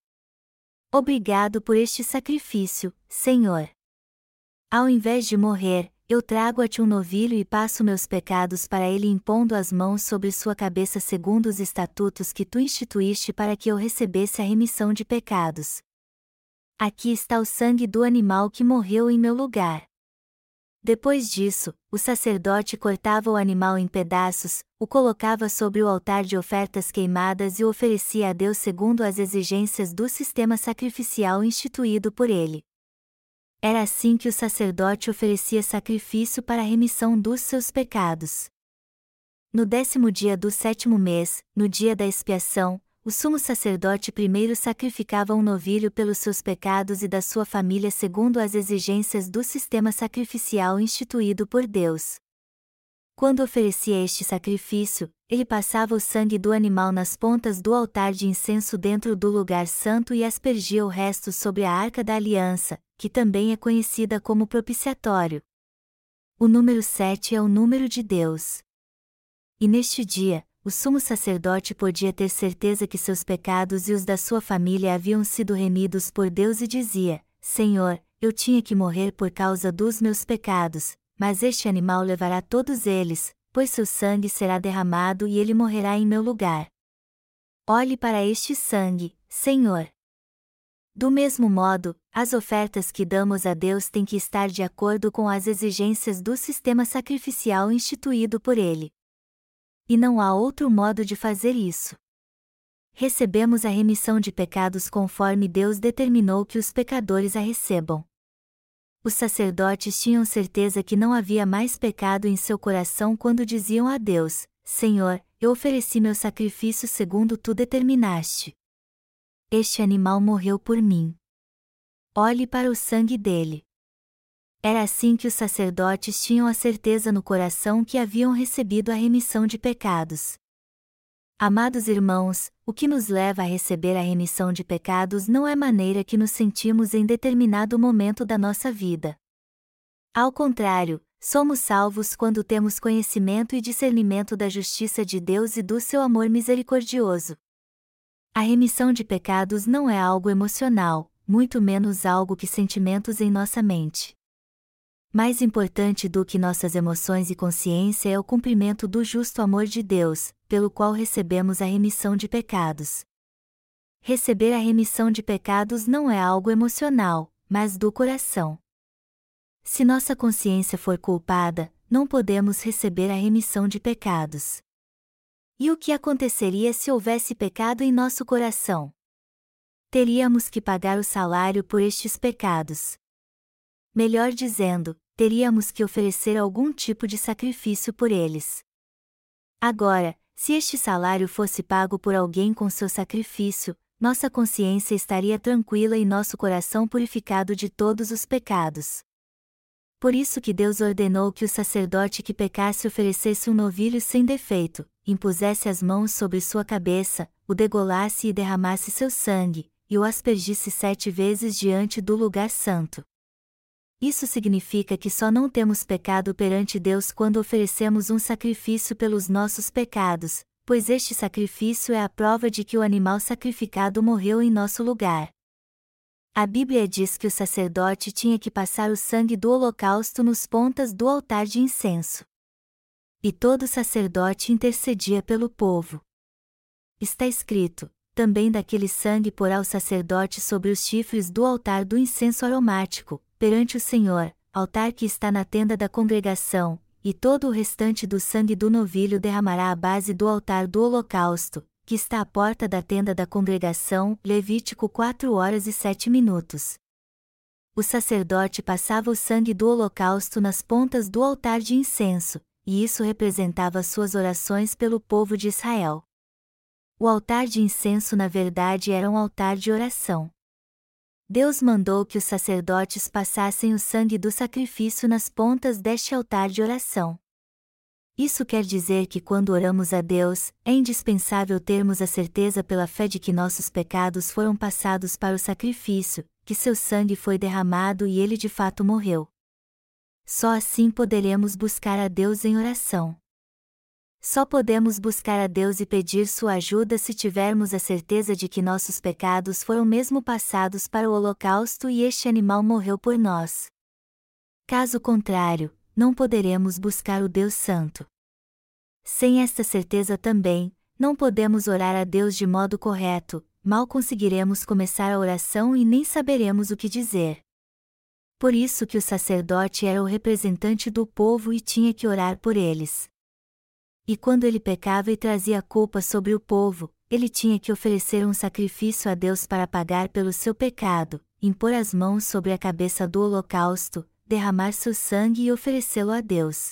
Obrigado por este sacrifício, Senhor. Ao invés de morrer, eu trago a ti um novilho e passo meus pecados para ele impondo as mãos sobre sua cabeça segundo os estatutos que tu instituíste para que eu recebesse a remissão de pecados. Aqui está o sangue do animal que morreu em meu lugar. Depois disso, o sacerdote cortava o animal em pedaços, o colocava sobre o altar de ofertas queimadas e o oferecia a Deus segundo as exigências do sistema sacrificial instituído por ele. Era assim que o sacerdote oferecia sacrifício para a remissão dos seus pecados. No décimo dia do sétimo mês, no dia da expiação, o sumo sacerdote primeiro sacrificava um novilho pelos seus pecados e da sua família segundo as exigências do sistema sacrificial instituído por Deus. Quando oferecia este sacrifício, ele passava o sangue do animal nas pontas do altar de incenso dentro do lugar santo e aspergia o resto sobre a arca da aliança, que também é conhecida como propiciatório. O número 7 é o número de Deus. E neste dia, o sumo sacerdote podia ter certeza que seus pecados e os da sua família haviam sido remidos por Deus e dizia: Senhor, eu tinha que morrer por causa dos meus pecados, mas este animal levará todos eles, pois seu sangue será derramado e ele morrerá em meu lugar. Olhe para este sangue, Senhor. Do mesmo modo, as ofertas que damos a Deus têm que estar de acordo com as exigências do sistema sacrificial instituído por Ele. E não há outro modo de fazer isso. Recebemos a remissão de pecados conforme Deus determinou que os pecadores a recebam. Os sacerdotes tinham certeza que não havia mais pecado em seu coração quando diziam a Deus: Senhor, eu ofereci meu sacrifício segundo tu determinaste. Este animal morreu por mim. Olhe para o sangue dele. Era assim que os sacerdotes tinham a certeza no coração que haviam recebido a remissão de pecados. Amados irmãos, o que nos leva a receber a remissão de pecados não é maneira que nos sentimos em determinado momento da nossa vida. Ao contrário, somos salvos quando temos conhecimento e discernimento da justiça de Deus e do seu amor misericordioso. A remissão de pecados não é algo emocional, muito menos algo que sentimentos em nossa mente. Mais importante do que nossas emoções e consciência é o cumprimento do justo amor de Deus, pelo qual recebemos a remissão de pecados. Receber a remissão de pecados não é algo emocional, mas do coração. Se nossa consciência for culpada, não podemos receber a remissão de pecados. E o que aconteceria se houvesse pecado em nosso coração? Teríamos que pagar o salário por estes pecados. Melhor dizendo, teríamos que oferecer algum tipo de sacrifício por eles. Agora, se este salário fosse pago por alguém com seu sacrifício, nossa consciência estaria tranquila e nosso coração purificado de todos os pecados. Por isso que Deus ordenou que o sacerdote que pecasse oferecesse um novilho sem defeito, impusesse as mãos sobre sua cabeça, o degolasse e derramasse seu sangue, e o aspergisse sete vezes diante do lugar santo. Isso significa que só não temos pecado perante Deus quando oferecemos um sacrifício pelos nossos pecados, pois este sacrifício é a prova de que o animal sacrificado morreu em nosso lugar. A Bíblia diz que o sacerdote tinha que passar o sangue do holocausto nos pontas do altar de incenso. E todo sacerdote intercedia pelo povo. Está escrito: também daquele sangue porá o sacerdote sobre os chifres do altar do incenso aromático, perante o Senhor, altar que está na tenda da congregação, e todo o restante do sangue do novilho derramará à base do altar do holocausto, que está à porta da tenda da congregação. Levítico 4 horas e 7 minutos. O sacerdote passava o sangue do holocausto nas pontas do altar de incenso, e isso representava suas orações pelo povo de Israel. O altar de incenso na verdade era um altar de oração. Deus mandou que os sacerdotes passassem o sangue do sacrifício nas pontas deste altar de oração. Isso quer dizer que quando oramos a Deus, é indispensável termos a certeza pela fé de que nossos pecados foram passados para o sacrifício, que seu sangue foi derramado e ele de fato morreu. Só assim poderemos buscar a Deus em oração. Só podemos buscar a Deus e pedir sua ajuda se tivermos a certeza de que nossos pecados foram mesmo passados para o holocausto e este animal morreu por nós. Caso contrário, não poderemos buscar o Deus Santo. Sem esta certeza também, não podemos orar a Deus de modo correto, mal conseguiremos começar a oração e nem saberemos o que dizer. Por isso que o sacerdote era o representante do povo e tinha que orar por eles. E quando ele pecava e trazia culpa sobre o povo, ele tinha que oferecer um sacrifício a Deus para pagar pelo seu pecado, impor as mãos sobre a cabeça do holocausto, derramar seu sangue e oferecê-lo a Deus.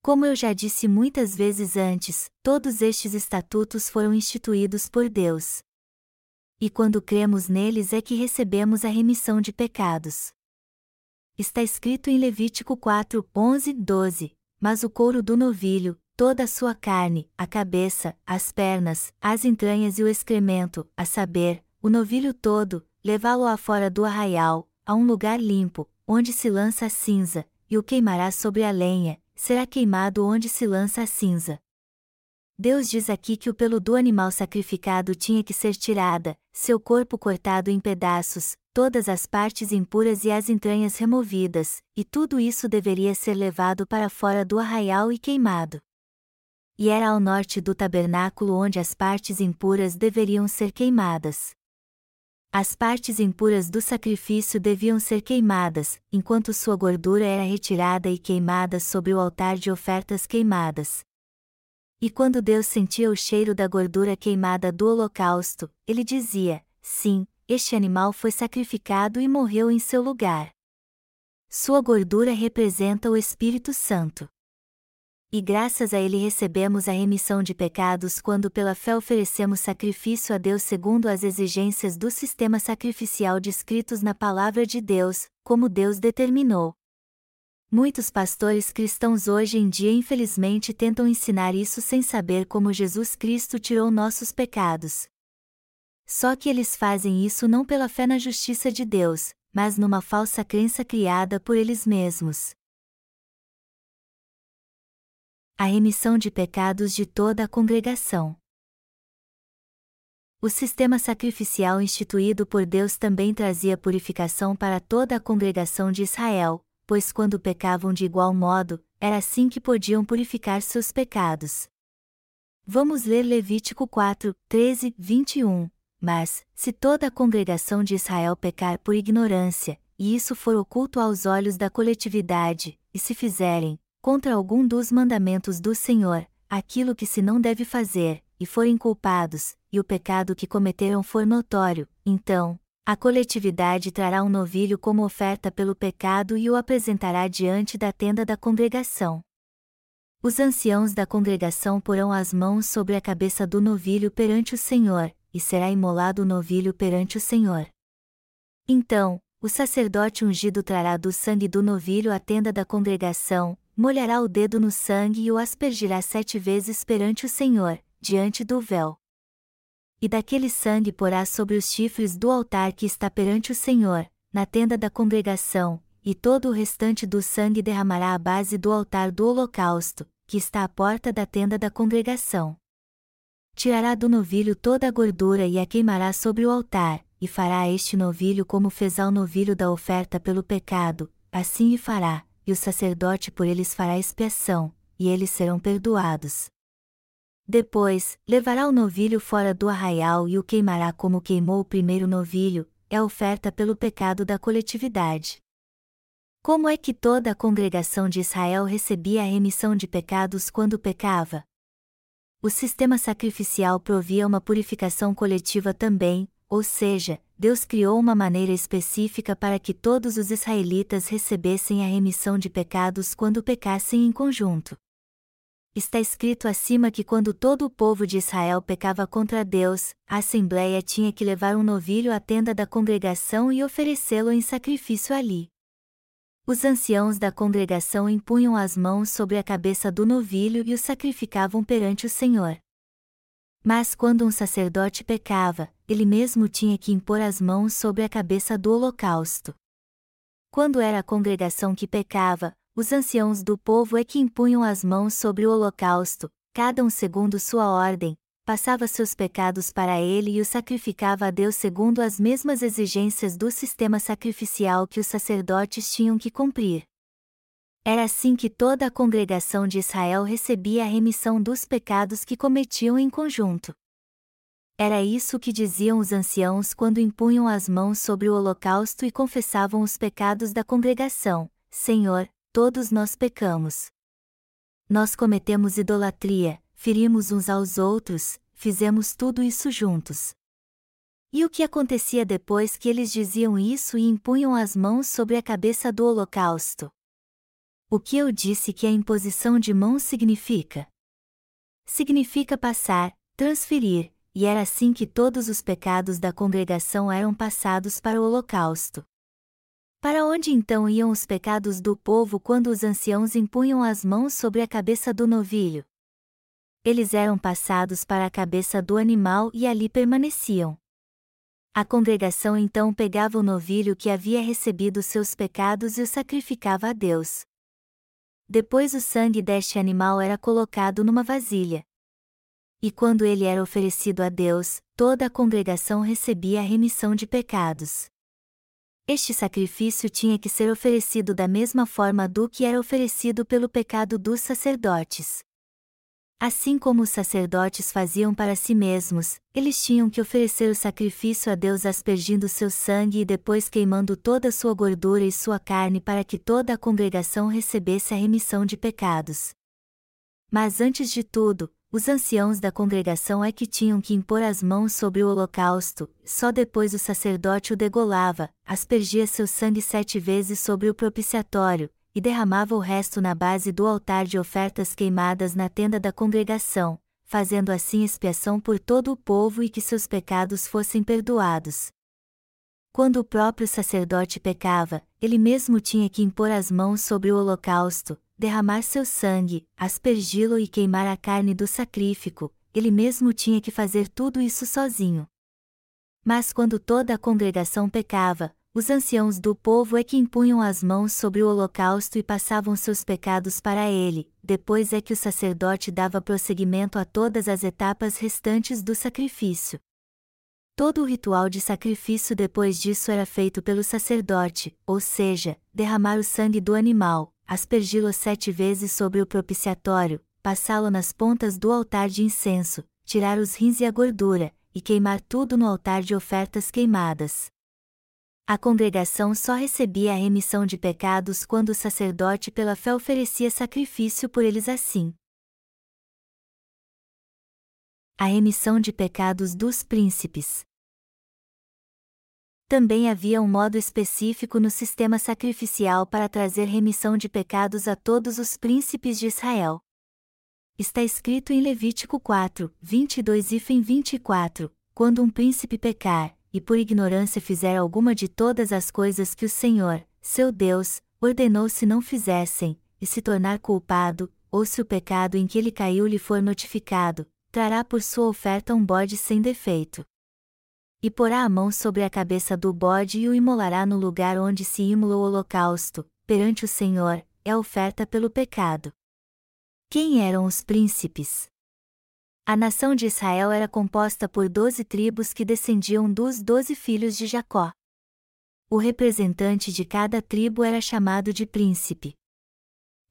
Como eu já disse muitas vezes antes, todos estes estatutos foram instituídos por Deus. E quando cremos neles é que recebemos a remissão de pecados. Está escrito em Levítico 4, 11, 12: Mas o couro do novilho, toda a sua carne, a cabeça, as pernas, as entranhas e o excremento, a saber, o novilho todo, levá-lo a fora do arraial, a um lugar limpo, onde se lança a cinza, e o queimará sobre a lenha, será queimado onde se lança a cinza. Deus diz aqui que o pelo do animal sacrificado tinha que ser tirada, seu corpo cortado em pedaços, todas as partes impuras e as entranhas removidas, e tudo isso deveria ser levado para fora do arraial e queimado e era ao norte do tabernáculo onde as partes impuras deveriam ser queimadas. As partes impuras do sacrifício deviam ser queimadas, enquanto sua gordura era retirada e queimada sobre o altar de ofertas queimadas. E quando Deus sentia o cheiro da gordura queimada do holocausto, ele dizia: Sim, este animal foi sacrificado e morreu em seu lugar. Sua gordura representa o Espírito Santo. E graças a ele recebemos a remissão de pecados quando pela fé oferecemos sacrifício a Deus segundo as exigências do sistema sacrificial descritos na palavra de Deus, como Deus determinou. Muitos pastores cristãos hoje em dia infelizmente tentam ensinar isso sem saber como Jesus Cristo tirou nossos pecados. Só que eles fazem isso não pela fé na justiça de Deus, mas numa falsa crença criada por eles mesmos a remissão de pecados de toda a congregação. O sistema sacrificial instituído por Deus também trazia purificação para toda a congregação de Israel, pois quando pecavam de igual modo, era assim que podiam purificar seus pecados. Vamos ler Levítico 4, 13, 21. Mas, se toda a congregação de Israel pecar por ignorância, e isso for oculto aos olhos da coletividade, e se fizerem, contra algum dos mandamentos do Senhor, aquilo que se não deve fazer, e forem culpados, e o pecado que cometeram for notório, então, a coletividade trará um novilho como oferta pelo pecado e o apresentará diante da tenda da congregação. Os anciãos da congregação porão as mãos sobre a cabeça do novilho perante o Senhor, e será imolado o novilho perante o Senhor. Então, o sacerdote ungido trará do sangue do novilho à tenda da congregação, molhará o dedo no sangue e o aspergirá sete vezes perante o Senhor, diante do véu. E daquele sangue porá sobre os chifres do altar que está perante o Senhor, na tenda da congregação, e todo o restante do sangue derramará à base do altar do holocausto, que está à porta da tenda da congregação. Tirará do novilho toda a gordura e a queimará sobre o altar, e fará este novilho como fez ao novilho da oferta pelo pecado, assim e fará, e o sacerdote por eles fará expiação, e eles serão perdoados. Depois, levará o novilho fora do arraial e o queimará como queimou o primeiro novilho, é oferta pelo pecado da coletividade. Como é que toda a congregação de Israel recebia a remissão de pecados quando pecava? O sistema sacrificial provia uma purificação coletiva também, ou seja, Deus criou uma maneira específica para que todos os israelitas recebessem a remissão de pecados quando pecassem em conjunto. Está escrito acima que quando todo o povo de Israel pecava contra Deus, a assembleia tinha que levar um novilho à tenda da congregação e oferecê-lo em sacrifício ali. Os anciãos da congregação impunham as mãos sobre a cabeça do novilho e o sacrificavam perante o Senhor. Mas quando um sacerdote pecava, ele mesmo tinha que impor as mãos sobre a cabeça do holocausto. Quando era a congregação que pecava, os anciãos do povo é que impunham as mãos sobre o holocausto, cada um segundo sua ordem, passava seus pecados para ele e o sacrificava a Deus segundo as mesmas exigências do sistema sacrificial que os sacerdotes tinham que cumprir. Era assim que toda a congregação de Israel recebia a remissão dos pecados que cometiam em conjunto. Era isso que diziam os anciãos quando impunham as mãos sobre o holocausto e confessavam os pecados da congregação: Senhor, todos nós pecamos. Nós cometemos idolatria, ferimos uns aos outros, fizemos tudo isso juntos. E o que acontecia depois que eles diziam isso e impunham as mãos sobre a cabeça do holocausto? O que eu disse que a imposição de mãos significa? Significa passar, transferir, e era assim que todos os pecados da congregação eram passados para o holocausto. Para onde então iam os pecados do povo quando os anciãos impunham as mãos sobre a cabeça do novilho? Eles eram passados para a cabeça do animal e ali permaneciam. A congregação então pegava o novilho que havia recebido seus pecados e o sacrificava a Deus. Depois o sangue deste animal era colocado numa vasilha. E quando ele era oferecido a Deus, toda a congregação recebia a remissão de pecados. Este sacrifício tinha que ser oferecido da mesma forma do que era oferecido pelo pecado dos sacerdotes. Assim como os sacerdotes faziam para si mesmos, eles tinham que oferecer o sacrifício a Deus aspergindo seu sangue e depois queimando toda sua gordura e sua carne para que toda a congregação recebesse a remissão de pecados. Mas antes de tudo, os anciãos da congregação é que tinham que impor as mãos sobre o holocausto, só depois o sacerdote o degolava, aspergia seu sangue sete vezes sobre o propiciatório, e derramava o resto na base do altar de ofertas queimadas na tenda da congregação, fazendo assim expiação por todo o povo e que seus pecados fossem perdoados. Quando o próprio sacerdote pecava, ele mesmo tinha que impor as mãos sobre o holocausto, derramar seu sangue, aspergi-lo e queimar a carne do sacrifício, ele mesmo tinha que fazer tudo isso sozinho. Mas quando toda a congregação pecava, os anciãos do povo é que impunham as mãos sobre o holocausto e passavam seus pecados para ele, depois é que o sacerdote dava prosseguimento a todas as etapas restantes do sacrifício. Todo o ritual de sacrifício depois disso era feito pelo sacerdote, ou seja, derramar o sangue do animal, aspergi-lo sete vezes sobre o propiciatório, passá-lo nas pontas do altar de incenso, tirar os rins e a gordura, e queimar tudo no altar de ofertas queimadas. A congregação só recebia a remissão de pecados quando o sacerdote pela fé oferecia sacrifício por eles assim. A remissão de pecados dos príncipes. Também havia um modo específico no sistema sacrificial para trazer remissão de pecados a todos os príncipes de Israel. Está escrito em Levítico 4, 22 e 24: Quando um príncipe pecar, e por ignorância fizer alguma de todas as coisas que o Senhor, seu Deus, ordenou se não fizessem, e se tornar culpado, ou se o pecado em que ele caiu lhe for notificado, trará por sua oferta um bode sem defeito. E porá a mão sobre a cabeça do bode e o imolará no lugar onde se imola o holocausto, perante o Senhor, é oferta pelo pecado. Quem eram os príncipes? A nação de Israel era composta por doze tribos que descendiam dos doze filhos de Jacó. O representante de cada tribo era chamado de príncipe.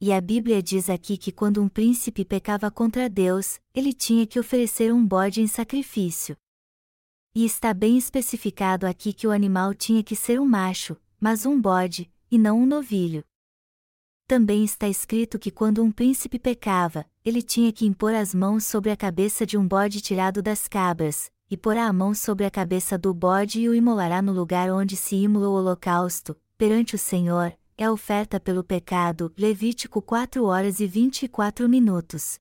E a Bíblia diz aqui que quando um príncipe pecava contra Deus, ele tinha que oferecer um bode em sacrifício. E está bem especificado aqui que o animal tinha que ser um macho, mas um bode, e não um novilho também está escrito que quando um príncipe pecava, ele tinha que impor as mãos sobre a cabeça de um bode tirado das cabras, e porá a mão sobre a cabeça do bode e o imolará no lugar onde se imola o holocausto, perante o Senhor, é oferta pelo pecado. Levítico 4 horas e 24 minutos.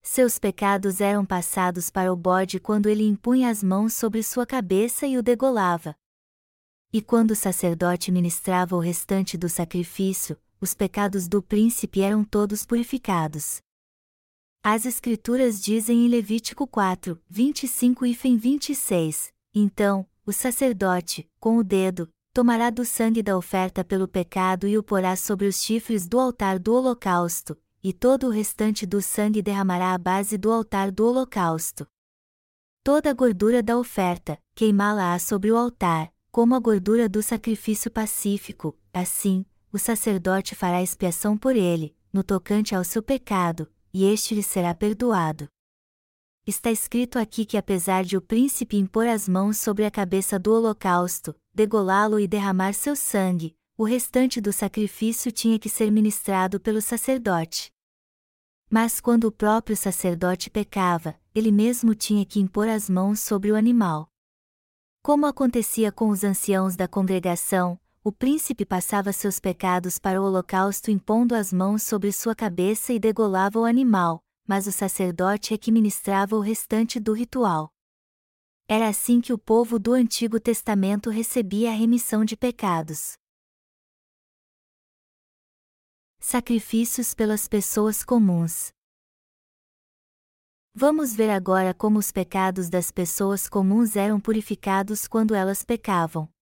Seus pecados eram passados para o bode quando ele impunha as mãos sobre sua cabeça e o degolava. E quando o sacerdote ministrava o restante do sacrifício, os pecados do príncipe eram todos purificados. As Escrituras dizem em Levítico 4, 25 e 26: Então, o sacerdote, com o dedo, tomará do sangue da oferta pelo pecado e o porá sobre os chifres do altar do holocausto, e todo o restante do sangue derramará à base do altar do holocausto. Toda a gordura da oferta, queimá-la-á sobre o altar, como a gordura do sacrifício pacífico, assim, o sacerdote fará expiação por ele, no tocante ao seu pecado, e este lhe será perdoado. Está escrito aqui que apesar de o príncipe impor as mãos sobre a cabeça do holocausto, degolá-lo e derramar seu sangue, o restante do sacrifício tinha que ser ministrado pelo sacerdote. Mas quando o próprio sacerdote pecava, ele mesmo tinha que impor as mãos sobre o animal. Como acontecia com os anciãos da congregação, o príncipe passava seus pecados para o holocausto impondo as mãos sobre sua cabeça e degolava o animal, mas o sacerdote é que ministrava o restante do ritual. Era assim que o povo do Antigo Testamento recebia a remissão de pecados. Sacrifícios pelas pessoas comuns. Vamos ver agora como os pecados das pessoas comuns eram purificados quando elas pecavam.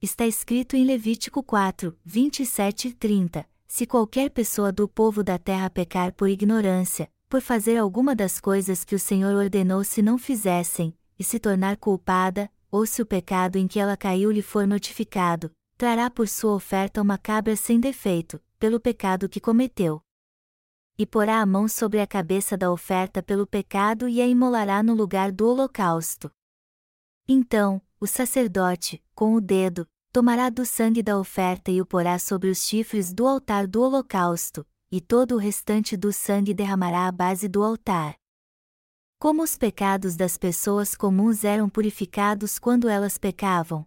Está escrito em Levítico 4, 27 e 30: Se qualquer pessoa do povo da terra pecar por ignorância, por fazer alguma das coisas que o Senhor ordenou se não fizessem, e se tornar culpada, ou se o pecado em que ela caiu lhe for notificado, trará por sua oferta uma cabra sem defeito, pelo pecado que cometeu. E porá a mão sobre a cabeça da oferta pelo pecado e a imolará no lugar do holocausto. Então, o sacerdote, com o dedo, tomará do sangue da oferta e o porá sobre os chifres do altar do holocausto, e todo o restante do sangue derramará à base do altar. Como os pecados das pessoas comuns eram purificados quando elas pecavam,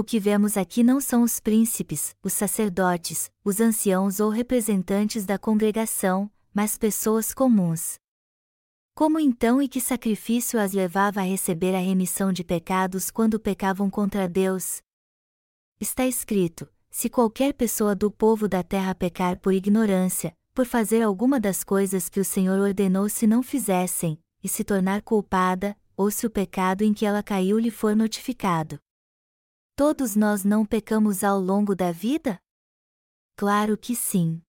o que vemos aqui não são os príncipes, os sacerdotes, os anciãos ou representantes da congregação, mas pessoas comuns. Como então e que sacrifício as levava a receber a remissão de pecados quando pecavam contra Deus? Está escrito: se qualquer pessoa do povo da terra pecar por ignorância, por fazer alguma das coisas que o Senhor ordenou se não fizessem, e se tornar culpada, ou se o pecado em que ela caiu lhe for notificado. Todos nós não pecamos ao longo da vida? Claro que sim.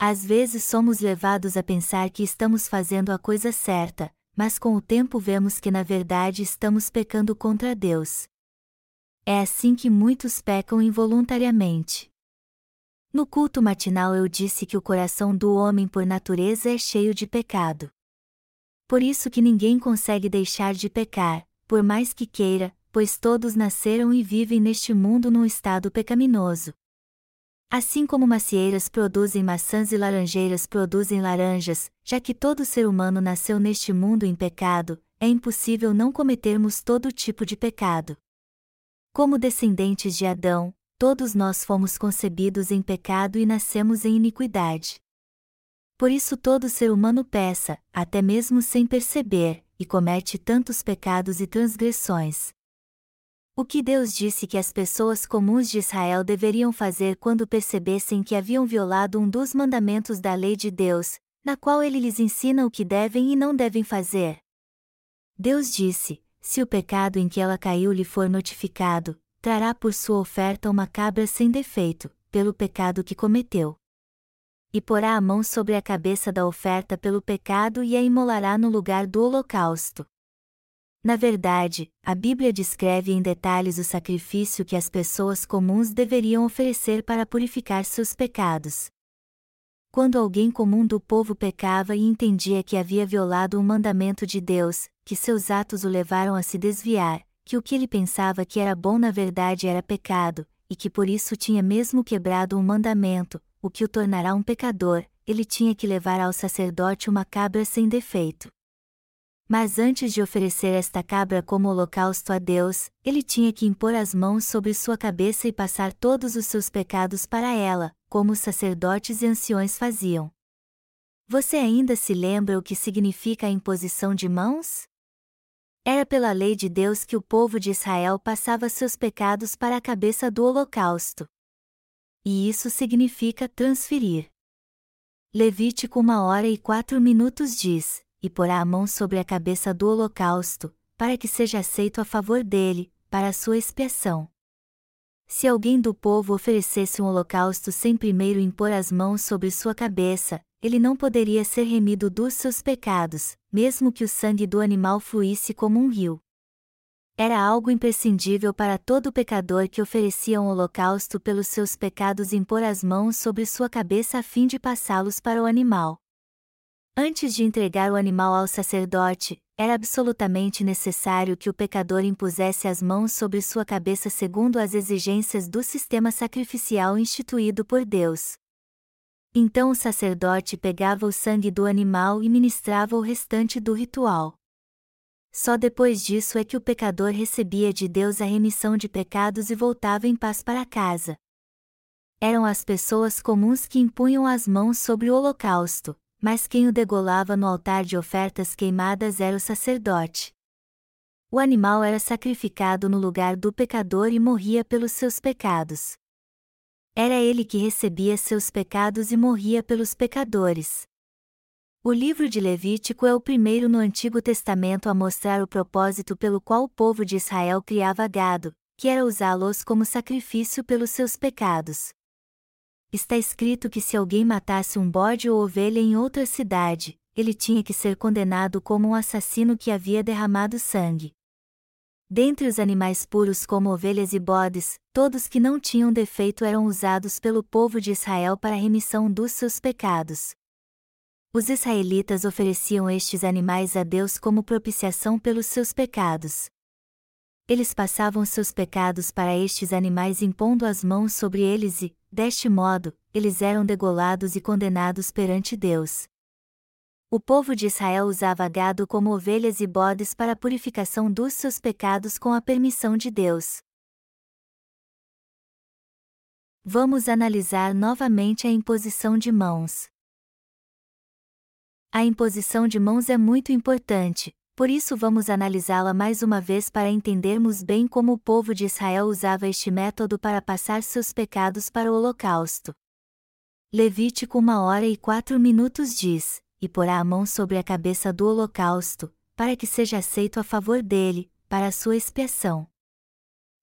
Às vezes somos levados a pensar que estamos fazendo a coisa certa, mas com o tempo vemos que na verdade estamos pecando contra Deus. É assim que muitos pecam involuntariamente. No culto matinal eu disse que o coração do homem por natureza é cheio de pecado. Por isso que ninguém consegue deixar de pecar, por mais que queira, pois todos nasceram e vivem neste mundo num estado pecaminoso. Assim como macieiras produzem maçãs e laranjeiras produzem laranjas, já que todo ser humano nasceu neste mundo em pecado, é impossível não cometermos todo tipo de pecado. Como descendentes de Adão, todos nós fomos concebidos em pecado e nascemos em iniquidade. Por isso todo ser humano peça, até mesmo sem perceber, e comete tantos pecados e transgressões. O que Deus disse que as pessoas comuns de Israel deveriam fazer quando percebessem que haviam violado um dos mandamentos da lei de Deus, na qual ele lhes ensina o que devem e não devem fazer. Deus disse: se o pecado em que ela caiu lhe for notificado, trará por sua oferta uma cabra sem defeito, pelo pecado que cometeu. E porá a mão sobre a cabeça da oferta pelo pecado e a imolará no lugar do holocausto. Na verdade, a Bíblia descreve em detalhes o sacrifício que as pessoas comuns deveriam oferecer para purificar seus pecados. Quando alguém comum do povo pecava e entendia que havia violado um mandamento de Deus, que seus atos o levaram a se desviar, que o que ele pensava que era bom na verdade era pecado, e que por isso tinha mesmo quebrado um mandamento, o que o tornará um pecador, ele tinha que levar ao sacerdote uma cabra sem defeito. Mas antes de oferecer esta cabra como holocausto a Deus, ele tinha que impor as mãos sobre sua cabeça e passar todos os seus pecados para ela, como os sacerdotes e anciões faziam. Você ainda se lembra o que significa a imposição de mãos? Era pela lei de Deus que o povo de Israel passava seus pecados para a cabeça do holocausto. E isso significa transferir. Levítico 1 hora e 4 minutos diz: e porá a mão sobre a cabeça do holocausto, para que seja aceito a favor dele, para a sua expiação. Se alguém do povo oferecesse um holocausto sem primeiro impor as mãos sobre sua cabeça, ele não poderia ser remido dos seus pecados, mesmo que o sangue do animal fluísse como um rio. Era algo imprescindível para todo pecador que oferecia um holocausto pelos seus pecados impor as mãos sobre sua cabeça a fim de passá-los para o animal. Antes de entregar o animal ao sacerdote, era absolutamente necessário que o pecador impusesse as mãos sobre sua cabeça segundo as exigências do sistema sacrificial instituído por Deus. Então o sacerdote pegava o sangue do animal e ministrava o restante do ritual. Só depois disso é que o pecador recebia de Deus a remissão de pecados e voltava em paz para casa. Eram as pessoas comuns que impunham as mãos sobre o holocausto, mas quem o degolava no altar de ofertas queimadas era o sacerdote. O animal era sacrificado no lugar do pecador e morria pelos seus pecados. Era ele que recebia seus pecados e morria pelos pecadores. O livro de Levítico é o primeiro no Antigo Testamento a mostrar o propósito pelo qual o povo de Israel criava gado, que era usá-los como sacrifício pelos seus pecados. Está escrito que se alguém matasse um bode ou ovelha em outra cidade, ele tinha que ser condenado como um assassino que havia derramado sangue. Dentre os animais puros como ovelhas e bodes, todos que não tinham defeito eram usados pelo povo de Israel para a remissão dos seus pecados. Os israelitas ofereciam estes animais a Deus como propiciação pelos seus pecados. Eles passavam seus pecados para estes animais impondo as mãos sobre eles e, deste modo, eles eram degolados e condenados perante Deus. O povo de Israel usava gado como ovelhas e bodes para a purificação dos seus pecados com a permissão de Deus. Vamos analisar novamente a imposição de mãos. A imposição de mãos é muito importante, por isso vamos analisá-la mais uma vez para entendermos bem como o povo de Israel usava este método para passar seus pecados para o holocausto. Levítico 1 hora e 4 minutos diz: e porá a mão sobre a cabeça do holocausto, para que seja aceito a favor dele, para a sua expiação.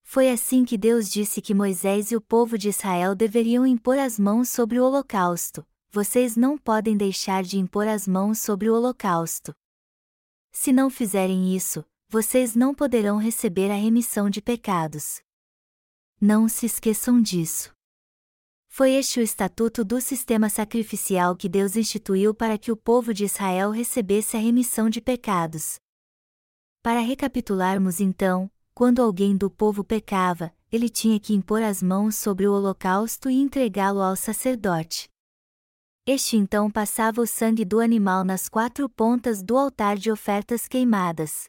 Foi assim que Deus disse que Moisés e o povo de Israel deveriam impor as mãos sobre o holocausto. Vocês não podem deixar de impor as mãos sobre o holocausto. Se não fizerem isso, vocês não poderão receber a remissão de pecados. Não se esqueçam disso. Foi este o estatuto do sistema sacrificial que Deus instituiu para que o povo de Israel recebesse a remissão de pecados. Para recapitularmos então, quando alguém do povo pecava, ele tinha que impor as mãos sobre o holocausto e entregá-lo ao sacerdote. Este então passava o sangue do animal nas quatro pontas do altar de ofertas queimadas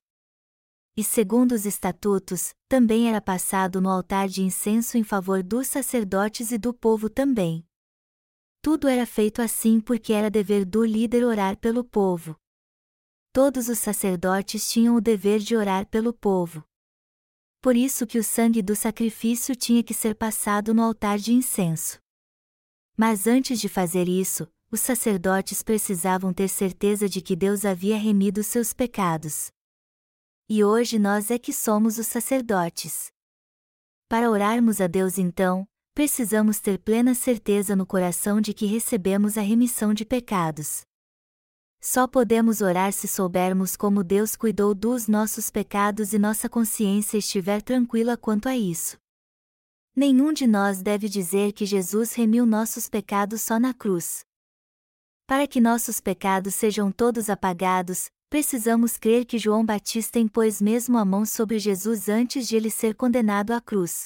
e segundo os estatutos, também era passado no altar de incenso em favor dos sacerdotes e do povo também. Tudo era feito assim porque era dever do líder orar pelo povo. Todos os sacerdotes tinham o dever de orar pelo povo. Por isso que o sangue do sacrifício tinha que ser passado no altar de incenso. Mas antes de fazer isso, os sacerdotes precisavam ter certeza de que Deus havia remido seus pecados e hoje nós é que somos os sacerdotes. Para orarmos a Deus então, precisamos ter plena certeza no coração de que recebemos a remissão de pecados. Só podemos orar se soubermos como Deus cuidou dos nossos pecados e nossa consciência estiver tranquila quanto a isso. Nenhum de nós deve dizer que Jesus remiu nossos pecados só na cruz. Para que nossos pecados sejam todos apagados, precisamos crer que João Batista impôs mesmo a mão sobre Jesus antes de ele ser condenado à cruz.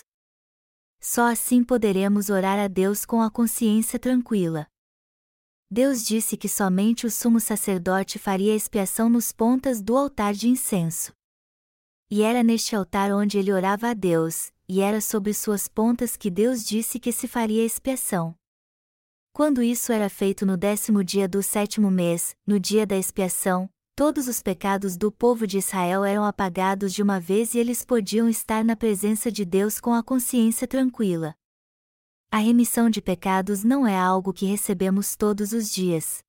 Só assim poderemos orar a Deus com a consciência tranquila. Deus disse que somente o sumo sacerdote faria expiação nos pontas do altar de incenso. E era neste altar onde ele orava a Deus, e era sobre suas pontas que Deus disse que se faria expiação. Quando isso era feito no décimo dia do sétimo mês, no dia da expiação, todos os pecados do povo de Israel eram apagados de uma vez e eles podiam estar na presença de Deus com a consciência tranquila. A remissão de pecados não é algo que recebemos todos os dias.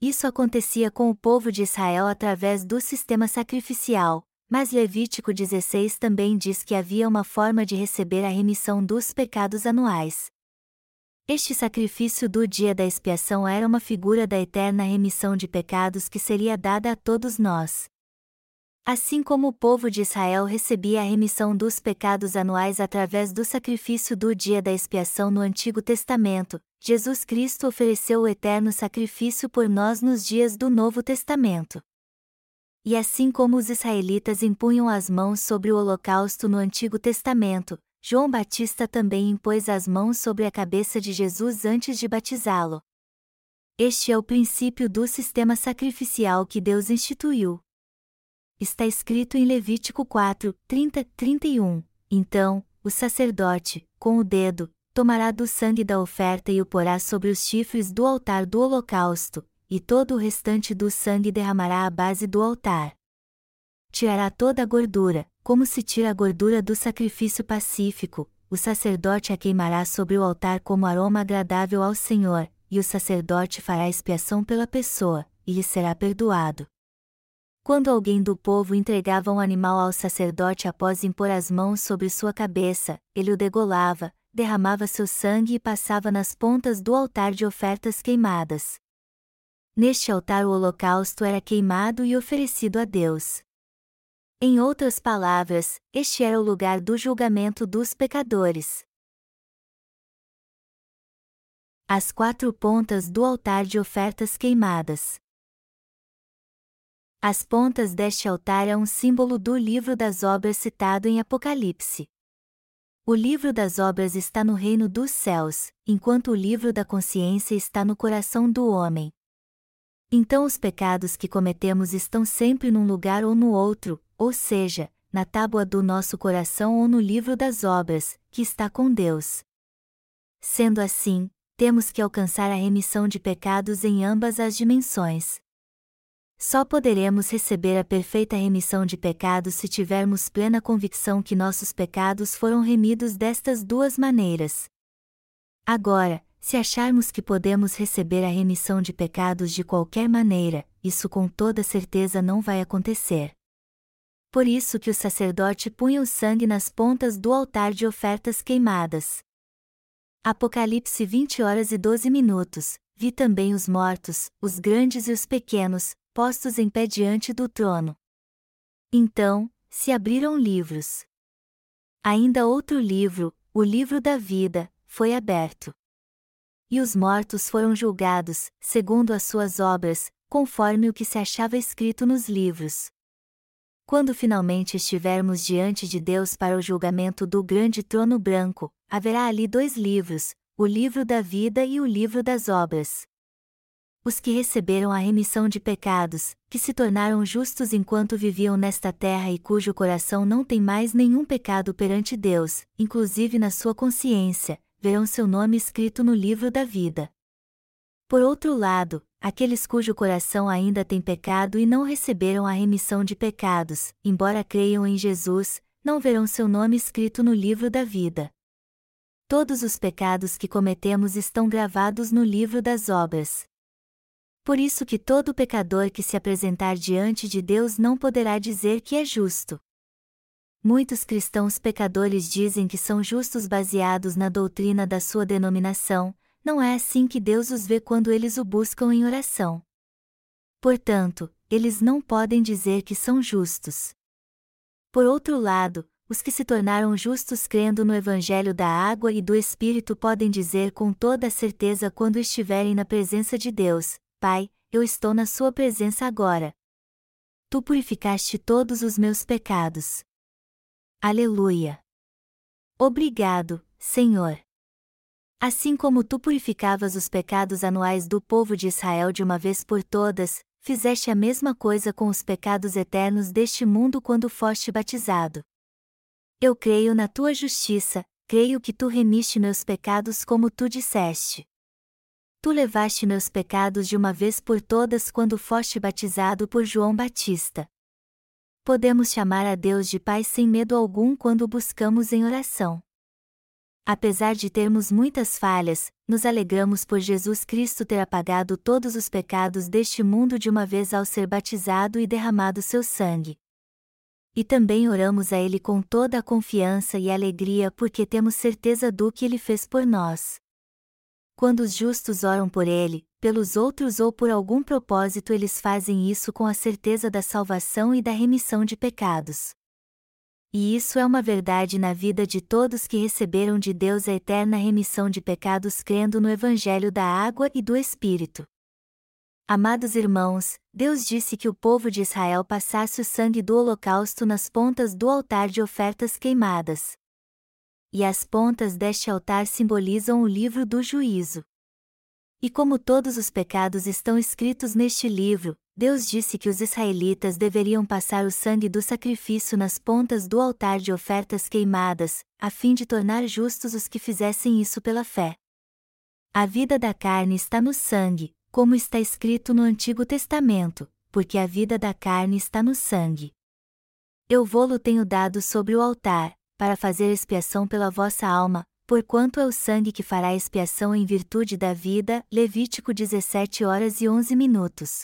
Isso acontecia com o povo de Israel através do sistema sacrificial, mas Levítico 16 também diz que havia uma forma de receber a remissão dos pecados anuais. Este sacrifício do dia da expiação era uma figura da eterna remissão de pecados que seria dada a todos nós. Assim como o povo de Israel recebia a remissão dos pecados anuais através do sacrifício do dia da expiação no Antigo Testamento, Jesus Cristo ofereceu o eterno sacrifício por nós nos dias do Novo Testamento. E assim como os israelitas impunham as mãos sobre o holocausto no Antigo Testamento, João Batista também impôs as mãos sobre a cabeça de Jesus antes de batizá-lo. Este é o princípio do sistema sacrificial que Deus instituiu. Está escrito em Levítico 4, 30, 31. Então, o sacerdote, com o dedo, tomará do sangue da oferta e o porá sobre os chifres do altar do holocausto, e todo o restante do sangue derramará à base do altar. Tirará toda a gordura, como se tira a gordura do sacrifício pacífico, o sacerdote a queimará sobre o altar como aroma agradável ao Senhor, e o sacerdote fará expiação pela pessoa, e lhe será perdoado. Quando alguém do povo entregava um animal ao sacerdote após impor as mãos sobre sua cabeça, ele o degolava, derramava seu sangue e passava nas pontas do altar de ofertas queimadas. Neste altar o holocausto era queimado e oferecido a Deus. Em outras palavras, este era o lugar do julgamento dos pecadores. As quatro pontas do altar de ofertas queimadas. As pontas deste altar é um símbolo do livro das obras citado em Apocalipse. O livro das obras está no reino dos céus, enquanto o livro da consciência está no coração do homem. Então os pecados que cometemos estão sempre num lugar ou no outro, ou seja, na tábua do nosso coração ou no livro das obras, que está com Deus. Sendo assim, temos que alcançar a remissão de pecados em ambas as dimensões. Só poderemos receber a perfeita remissão de pecados se tivermos plena convicção que nossos pecados foram remidos destas duas maneiras. Agora, se acharmos que podemos receber a remissão de pecados de qualquer maneira, isso com toda certeza não vai acontecer. Por isso que o sacerdote punha o sangue nas pontas do altar de ofertas queimadas. Apocalipse 20 horas e 12 minutos. Vi também os mortos, os grandes e os pequenos, postos em pé diante do trono. Então, se abriram livros. Ainda outro livro, o livro da vida, foi aberto e os mortos foram julgados, segundo as suas obras, conforme o que se achava escrito nos livros. Quando finalmente estivermos diante de Deus para o julgamento do grande trono branco, haverá ali dois livros, o livro da vida e o livro das obras. Os que receberam a remissão de pecados, que se tornaram justos enquanto viviam nesta terra e cujo coração não tem mais nenhum pecado perante Deus, inclusive na sua consciência, verão seu nome escrito no livro da vida. Por outro lado, aqueles cujo coração ainda tem pecado e não receberam a remissão de pecados, embora creiam em Jesus, não verão seu nome escrito no livro da vida. Todos os pecados que cometemos estão gravados no livro das obras. Por isso que todo pecador que se apresentar diante de Deus não poderá dizer que é justo. Muitos cristãos pecadores dizem que são justos baseados na doutrina da sua denominação, não é assim que Deus os vê quando eles o buscam em oração. Portanto, eles não podem dizer que são justos. Por outro lado, os que se tornaram justos crendo no Evangelho da água e do Espírito podem dizer com toda certeza quando estiverem na presença de Deus: Pai, eu estou na Sua presença agora. Tu purificaste todos os meus pecados. Aleluia! Obrigado, Senhor. Assim como tu purificavas os pecados anuais do povo de Israel de uma vez por todas, fizeste a mesma coisa com os pecados eternos deste mundo quando foste batizado. Eu creio na tua justiça, creio que tu remiste meus pecados como tu disseste. Tu levaste meus pecados de uma vez por todas quando foste batizado por João Batista podemos chamar a Deus de Pai sem medo algum quando o buscamos em oração. Apesar de termos muitas falhas, nos alegramos por Jesus Cristo ter apagado todos os pecados deste mundo de uma vez ao ser batizado e derramado seu sangue. E também oramos a Ele com toda a confiança e alegria porque temos certeza do que Ele fez por nós. Quando os justos oram por Ele, pelos outros ou por algum propósito eles fazem isso com a certeza da salvação e da remissão de pecados. E isso é uma verdade na vida de todos que receberam de Deus a eterna remissão de pecados crendo no Evangelho da água e do Espírito. Amados irmãos, Deus disse que o povo de Israel passasse o sangue do holocausto nas pontas do altar de ofertas queimadas. E as pontas deste altar simbolizam o livro do juízo. E como todos os pecados estão escritos neste livro, Deus disse que os israelitas deveriam passar o sangue do sacrifício nas pontas do altar de ofertas queimadas, a fim de tornar justos os que fizessem isso pela fé. A vida da carne está no sangue, como está escrito no Antigo Testamento, porque a vida da carne está no sangue. Eu vou-lo tenho dado sobre o altar, para fazer expiação pela vossa alma, porquanto é o sangue que fará expiação em virtude da vida. Levítico 17 horas e 11 minutos.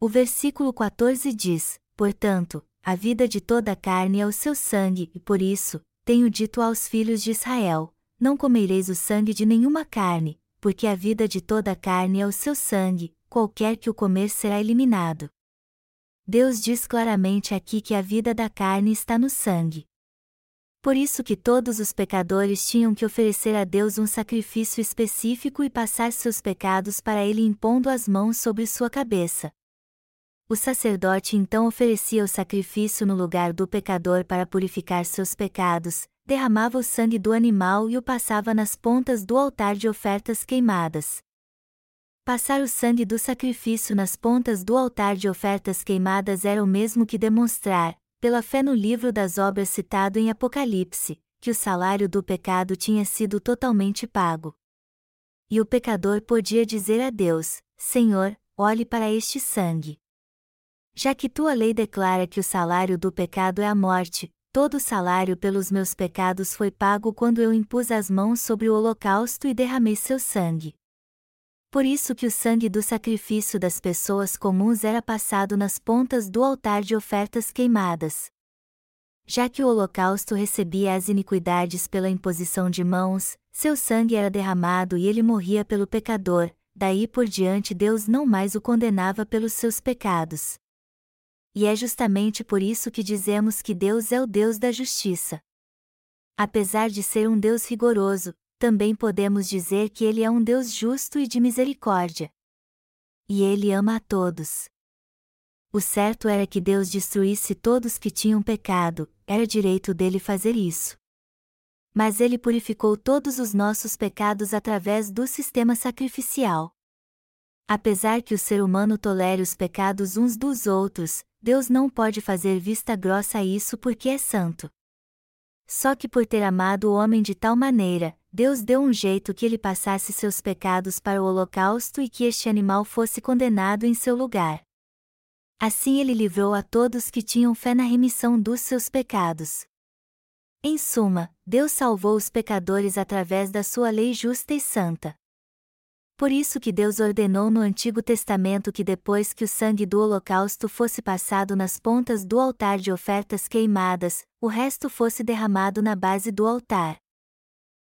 O versículo 14 diz: Portanto, a vida de toda a carne é o seu sangue, e por isso, tenho dito aos filhos de Israel: Não comereis o sangue de nenhuma carne, porque a vida de toda a carne é o seu sangue, qualquer que o comer será eliminado. Deus diz claramente aqui que a vida da carne está no sangue. Por isso que todos os pecadores tinham que oferecer a Deus um sacrifício específico e passar seus pecados para ele impondo as mãos sobre sua cabeça. O sacerdote então oferecia o sacrifício no lugar do pecador para purificar seus pecados, derramava o sangue do animal e o passava nas pontas do altar de ofertas queimadas. Passar o sangue do sacrifício nas pontas do altar de ofertas queimadas era o mesmo que demonstrar, pela fé no livro das obras citado em Apocalipse, que o salário do pecado tinha sido totalmente pago. E o pecador podia dizer a Deus: Senhor, olhe para este sangue. Já que tua lei declara que o salário do pecado é a morte, todo o salário pelos meus pecados foi pago quando eu impus as mãos sobre o holocausto e derramei seu sangue. Por isso que o sangue do sacrifício das pessoas comuns era passado nas pontas do altar de ofertas queimadas. Já que o holocausto recebia as iniquidades pela imposição de mãos, seu sangue era derramado e ele morria pelo pecador, daí por diante Deus não mais o condenava pelos seus pecados e é justamente por isso que dizemos que Deus é o Deus da justiça. Apesar de ser um Deus rigoroso, também podemos dizer que Ele é um Deus justo e de misericórdia. E Ele ama a todos. O certo era que Deus destruísse todos que tinham pecado, era direito dele fazer isso. Mas Ele purificou todos os nossos pecados através do sistema sacrificial. Apesar que o ser humano tolere os pecados uns dos outros, Deus não pode fazer vista grossa a isso porque é santo. Só que por ter amado o homem de tal maneira, Deus deu um jeito que ele passasse seus pecados para o holocausto e que este animal fosse condenado em seu lugar. Assim ele livrou a todos que tinham fé na remissão dos seus pecados. Em suma, Deus salvou os pecadores através da sua lei justa e santa. Por isso que Deus ordenou no Antigo Testamento que depois que o sangue do holocausto fosse passado nas pontas do altar de ofertas queimadas, o resto fosse derramado na base do altar.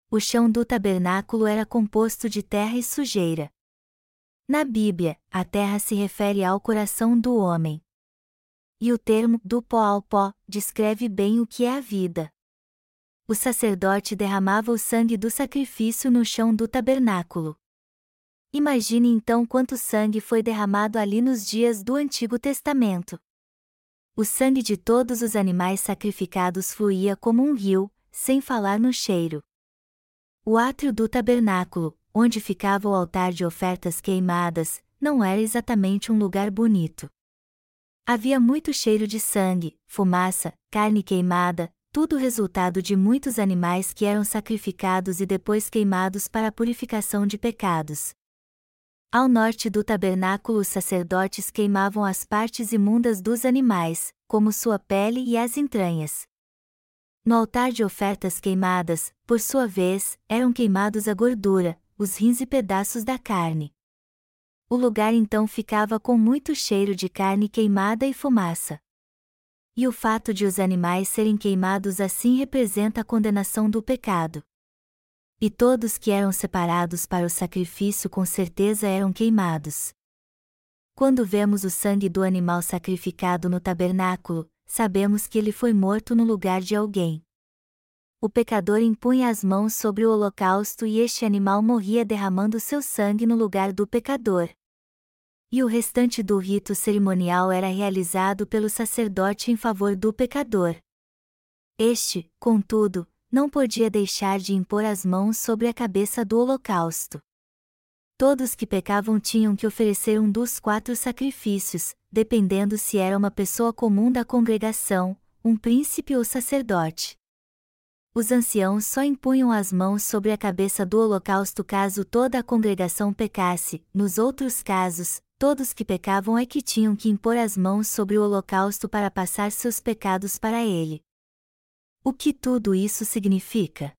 O chão do tabernáculo era composto de terra e sujeira. Na Bíblia, a terra se refere ao coração do homem. E o termo do pó ao pó descreve bem o que é a vida. O sacerdote derramava o sangue do sacrifício no chão do tabernáculo. Imagine então quanto sangue foi derramado ali nos dias do Antigo Testamento. O sangue de todos os animais sacrificados fluía como um rio, sem falar no cheiro. O átrio do tabernáculo, onde ficava o altar de ofertas queimadas, não era exatamente um lugar bonito. Havia muito cheiro de sangue, fumaça, carne queimada, tudo resultado de muitos animais que eram sacrificados e depois queimados para a purificação de pecados. Ao norte do tabernáculo os sacerdotes queimavam as partes imundas dos animais, como sua pele e as entranhas. No altar de ofertas queimadas, por sua vez, eram queimados a gordura, os rins e pedaços da carne. O lugar então ficava com muito cheiro de carne queimada e fumaça. E o fato de os animais serem queimados assim representa a condenação do pecado. E todos que eram separados para o sacrifício com certeza eram queimados. Quando vemos o sangue do animal sacrificado no tabernáculo, sabemos que ele foi morto no lugar de alguém. O pecador impunha as mãos sobre o holocausto e este animal morria derramando seu sangue no lugar do pecador. E o restante do rito cerimonial era realizado pelo sacerdote em favor do pecador. Este, contudo, não podia deixar de impor as mãos sobre a cabeça do holocausto. Todos que pecavam tinham que oferecer um dos quatro sacrifícios, dependendo se era uma pessoa comum da congregação, um príncipe ou sacerdote. Os anciãos só impunham as mãos sobre a cabeça do holocausto caso toda a congregação pecasse, nos outros casos, todos que pecavam é que tinham que impor as mãos sobre o holocausto para passar seus pecados para ele. O que tudo isso significa?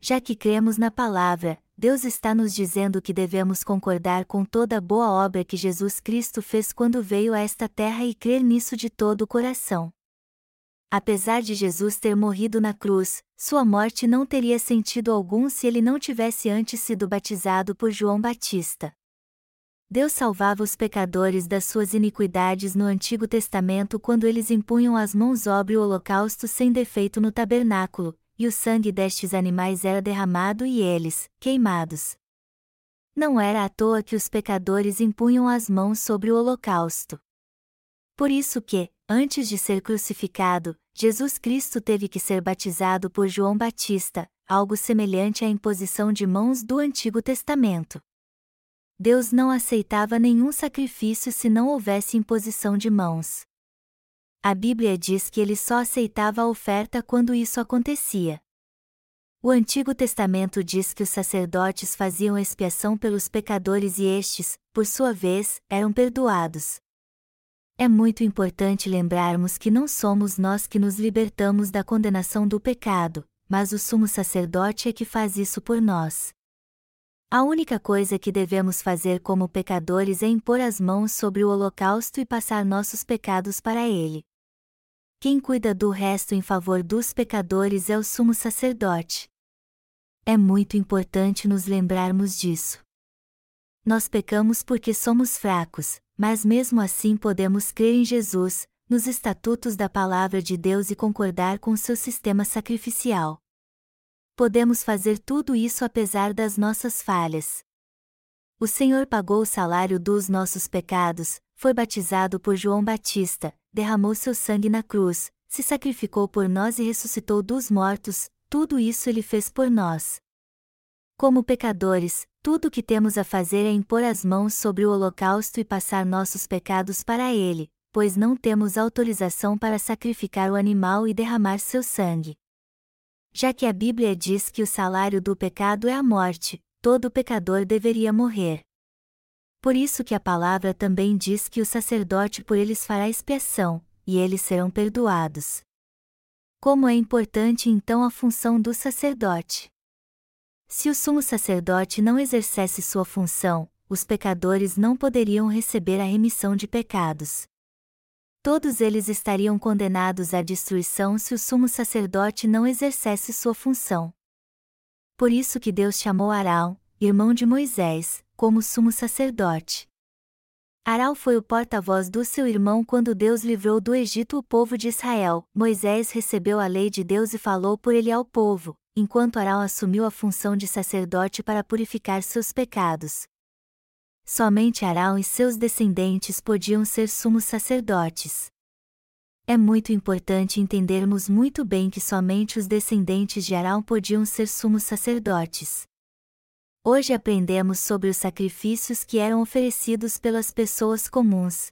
Já que cremos na palavra, Deus está nos dizendo que devemos concordar com toda a boa obra que Jesus Cristo fez quando veio a esta terra e crer nisso de todo o coração. Apesar de Jesus ter morrido na cruz, sua morte não teria sentido algum se ele não tivesse antes sido batizado por João Batista. Deus salvava os pecadores das suas iniquidades no Antigo Testamento quando eles impunham as mãos sobre o holocausto sem defeito no tabernáculo, e o sangue destes animais era derramado e eles, queimados. Não era à toa que os pecadores impunham as mãos sobre o holocausto. Por isso que, antes de ser crucificado, Jesus Cristo teve que ser batizado por João Batista, algo semelhante à imposição de mãos do Antigo Testamento. Deus não aceitava nenhum sacrifício se não houvesse imposição de mãos. A Bíblia diz que ele só aceitava a oferta quando isso acontecia. O Antigo Testamento diz que os sacerdotes faziam expiação pelos pecadores e estes, por sua vez, eram perdoados. É muito importante lembrarmos que não somos nós que nos libertamos da condenação do pecado, mas o sumo sacerdote é que faz isso por nós. A única coisa que devemos fazer como pecadores é impor as mãos sobre o holocausto e passar nossos pecados para ele. Quem cuida do resto em favor dos pecadores é o sumo sacerdote. É muito importante nos lembrarmos disso. Nós pecamos porque somos fracos, mas mesmo assim podemos crer em Jesus, nos estatutos da Palavra de Deus e concordar com seu sistema sacrificial podemos fazer tudo isso apesar das nossas falhas. O Senhor pagou o salário dos nossos pecados, foi batizado por João Batista, derramou seu sangue na cruz, se sacrificou por nós e ressuscitou dos mortos, tudo isso ele fez por nós. Como pecadores, tudo o que temos a fazer é impor as mãos sobre o holocausto e passar nossos pecados para ele, pois não temos autorização para sacrificar o animal e derramar seu sangue já que a Bíblia diz que o salário do pecado é a morte, todo pecador deveria morrer. Por isso que a palavra também diz que o sacerdote por eles fará expiação, e eles serão perdoados. Como é importante então a função do sacerdote? Se o sumo sacerdote não exercesse sua função, os pecadores não poderiam receber a remissão de pecados todos eles estariam condenados à destruição se o sumo sacerdote não exercesse sua função. Por isso que Deus chamou Arão, irmão de Moisés, como sumo sacerdote. Arão foi o porta-voz do seu irmão quando Deus livrou do Egito o povo de Israel. Moisés recebeu a lei de Deus e falou por ele ao povo, enquanto Arão assumiu a função de sacerdote para purificar seus pecados, somente Arão e seus descendentes podiam ser sumos sacerdotes. É muito importante entendermos muito bem que somente os descendentes de Arão podiam ser sumos sacerdotes. Hoje aprendemos sobre os sacrifícios que eram oferecidos pelas pessoas comuns,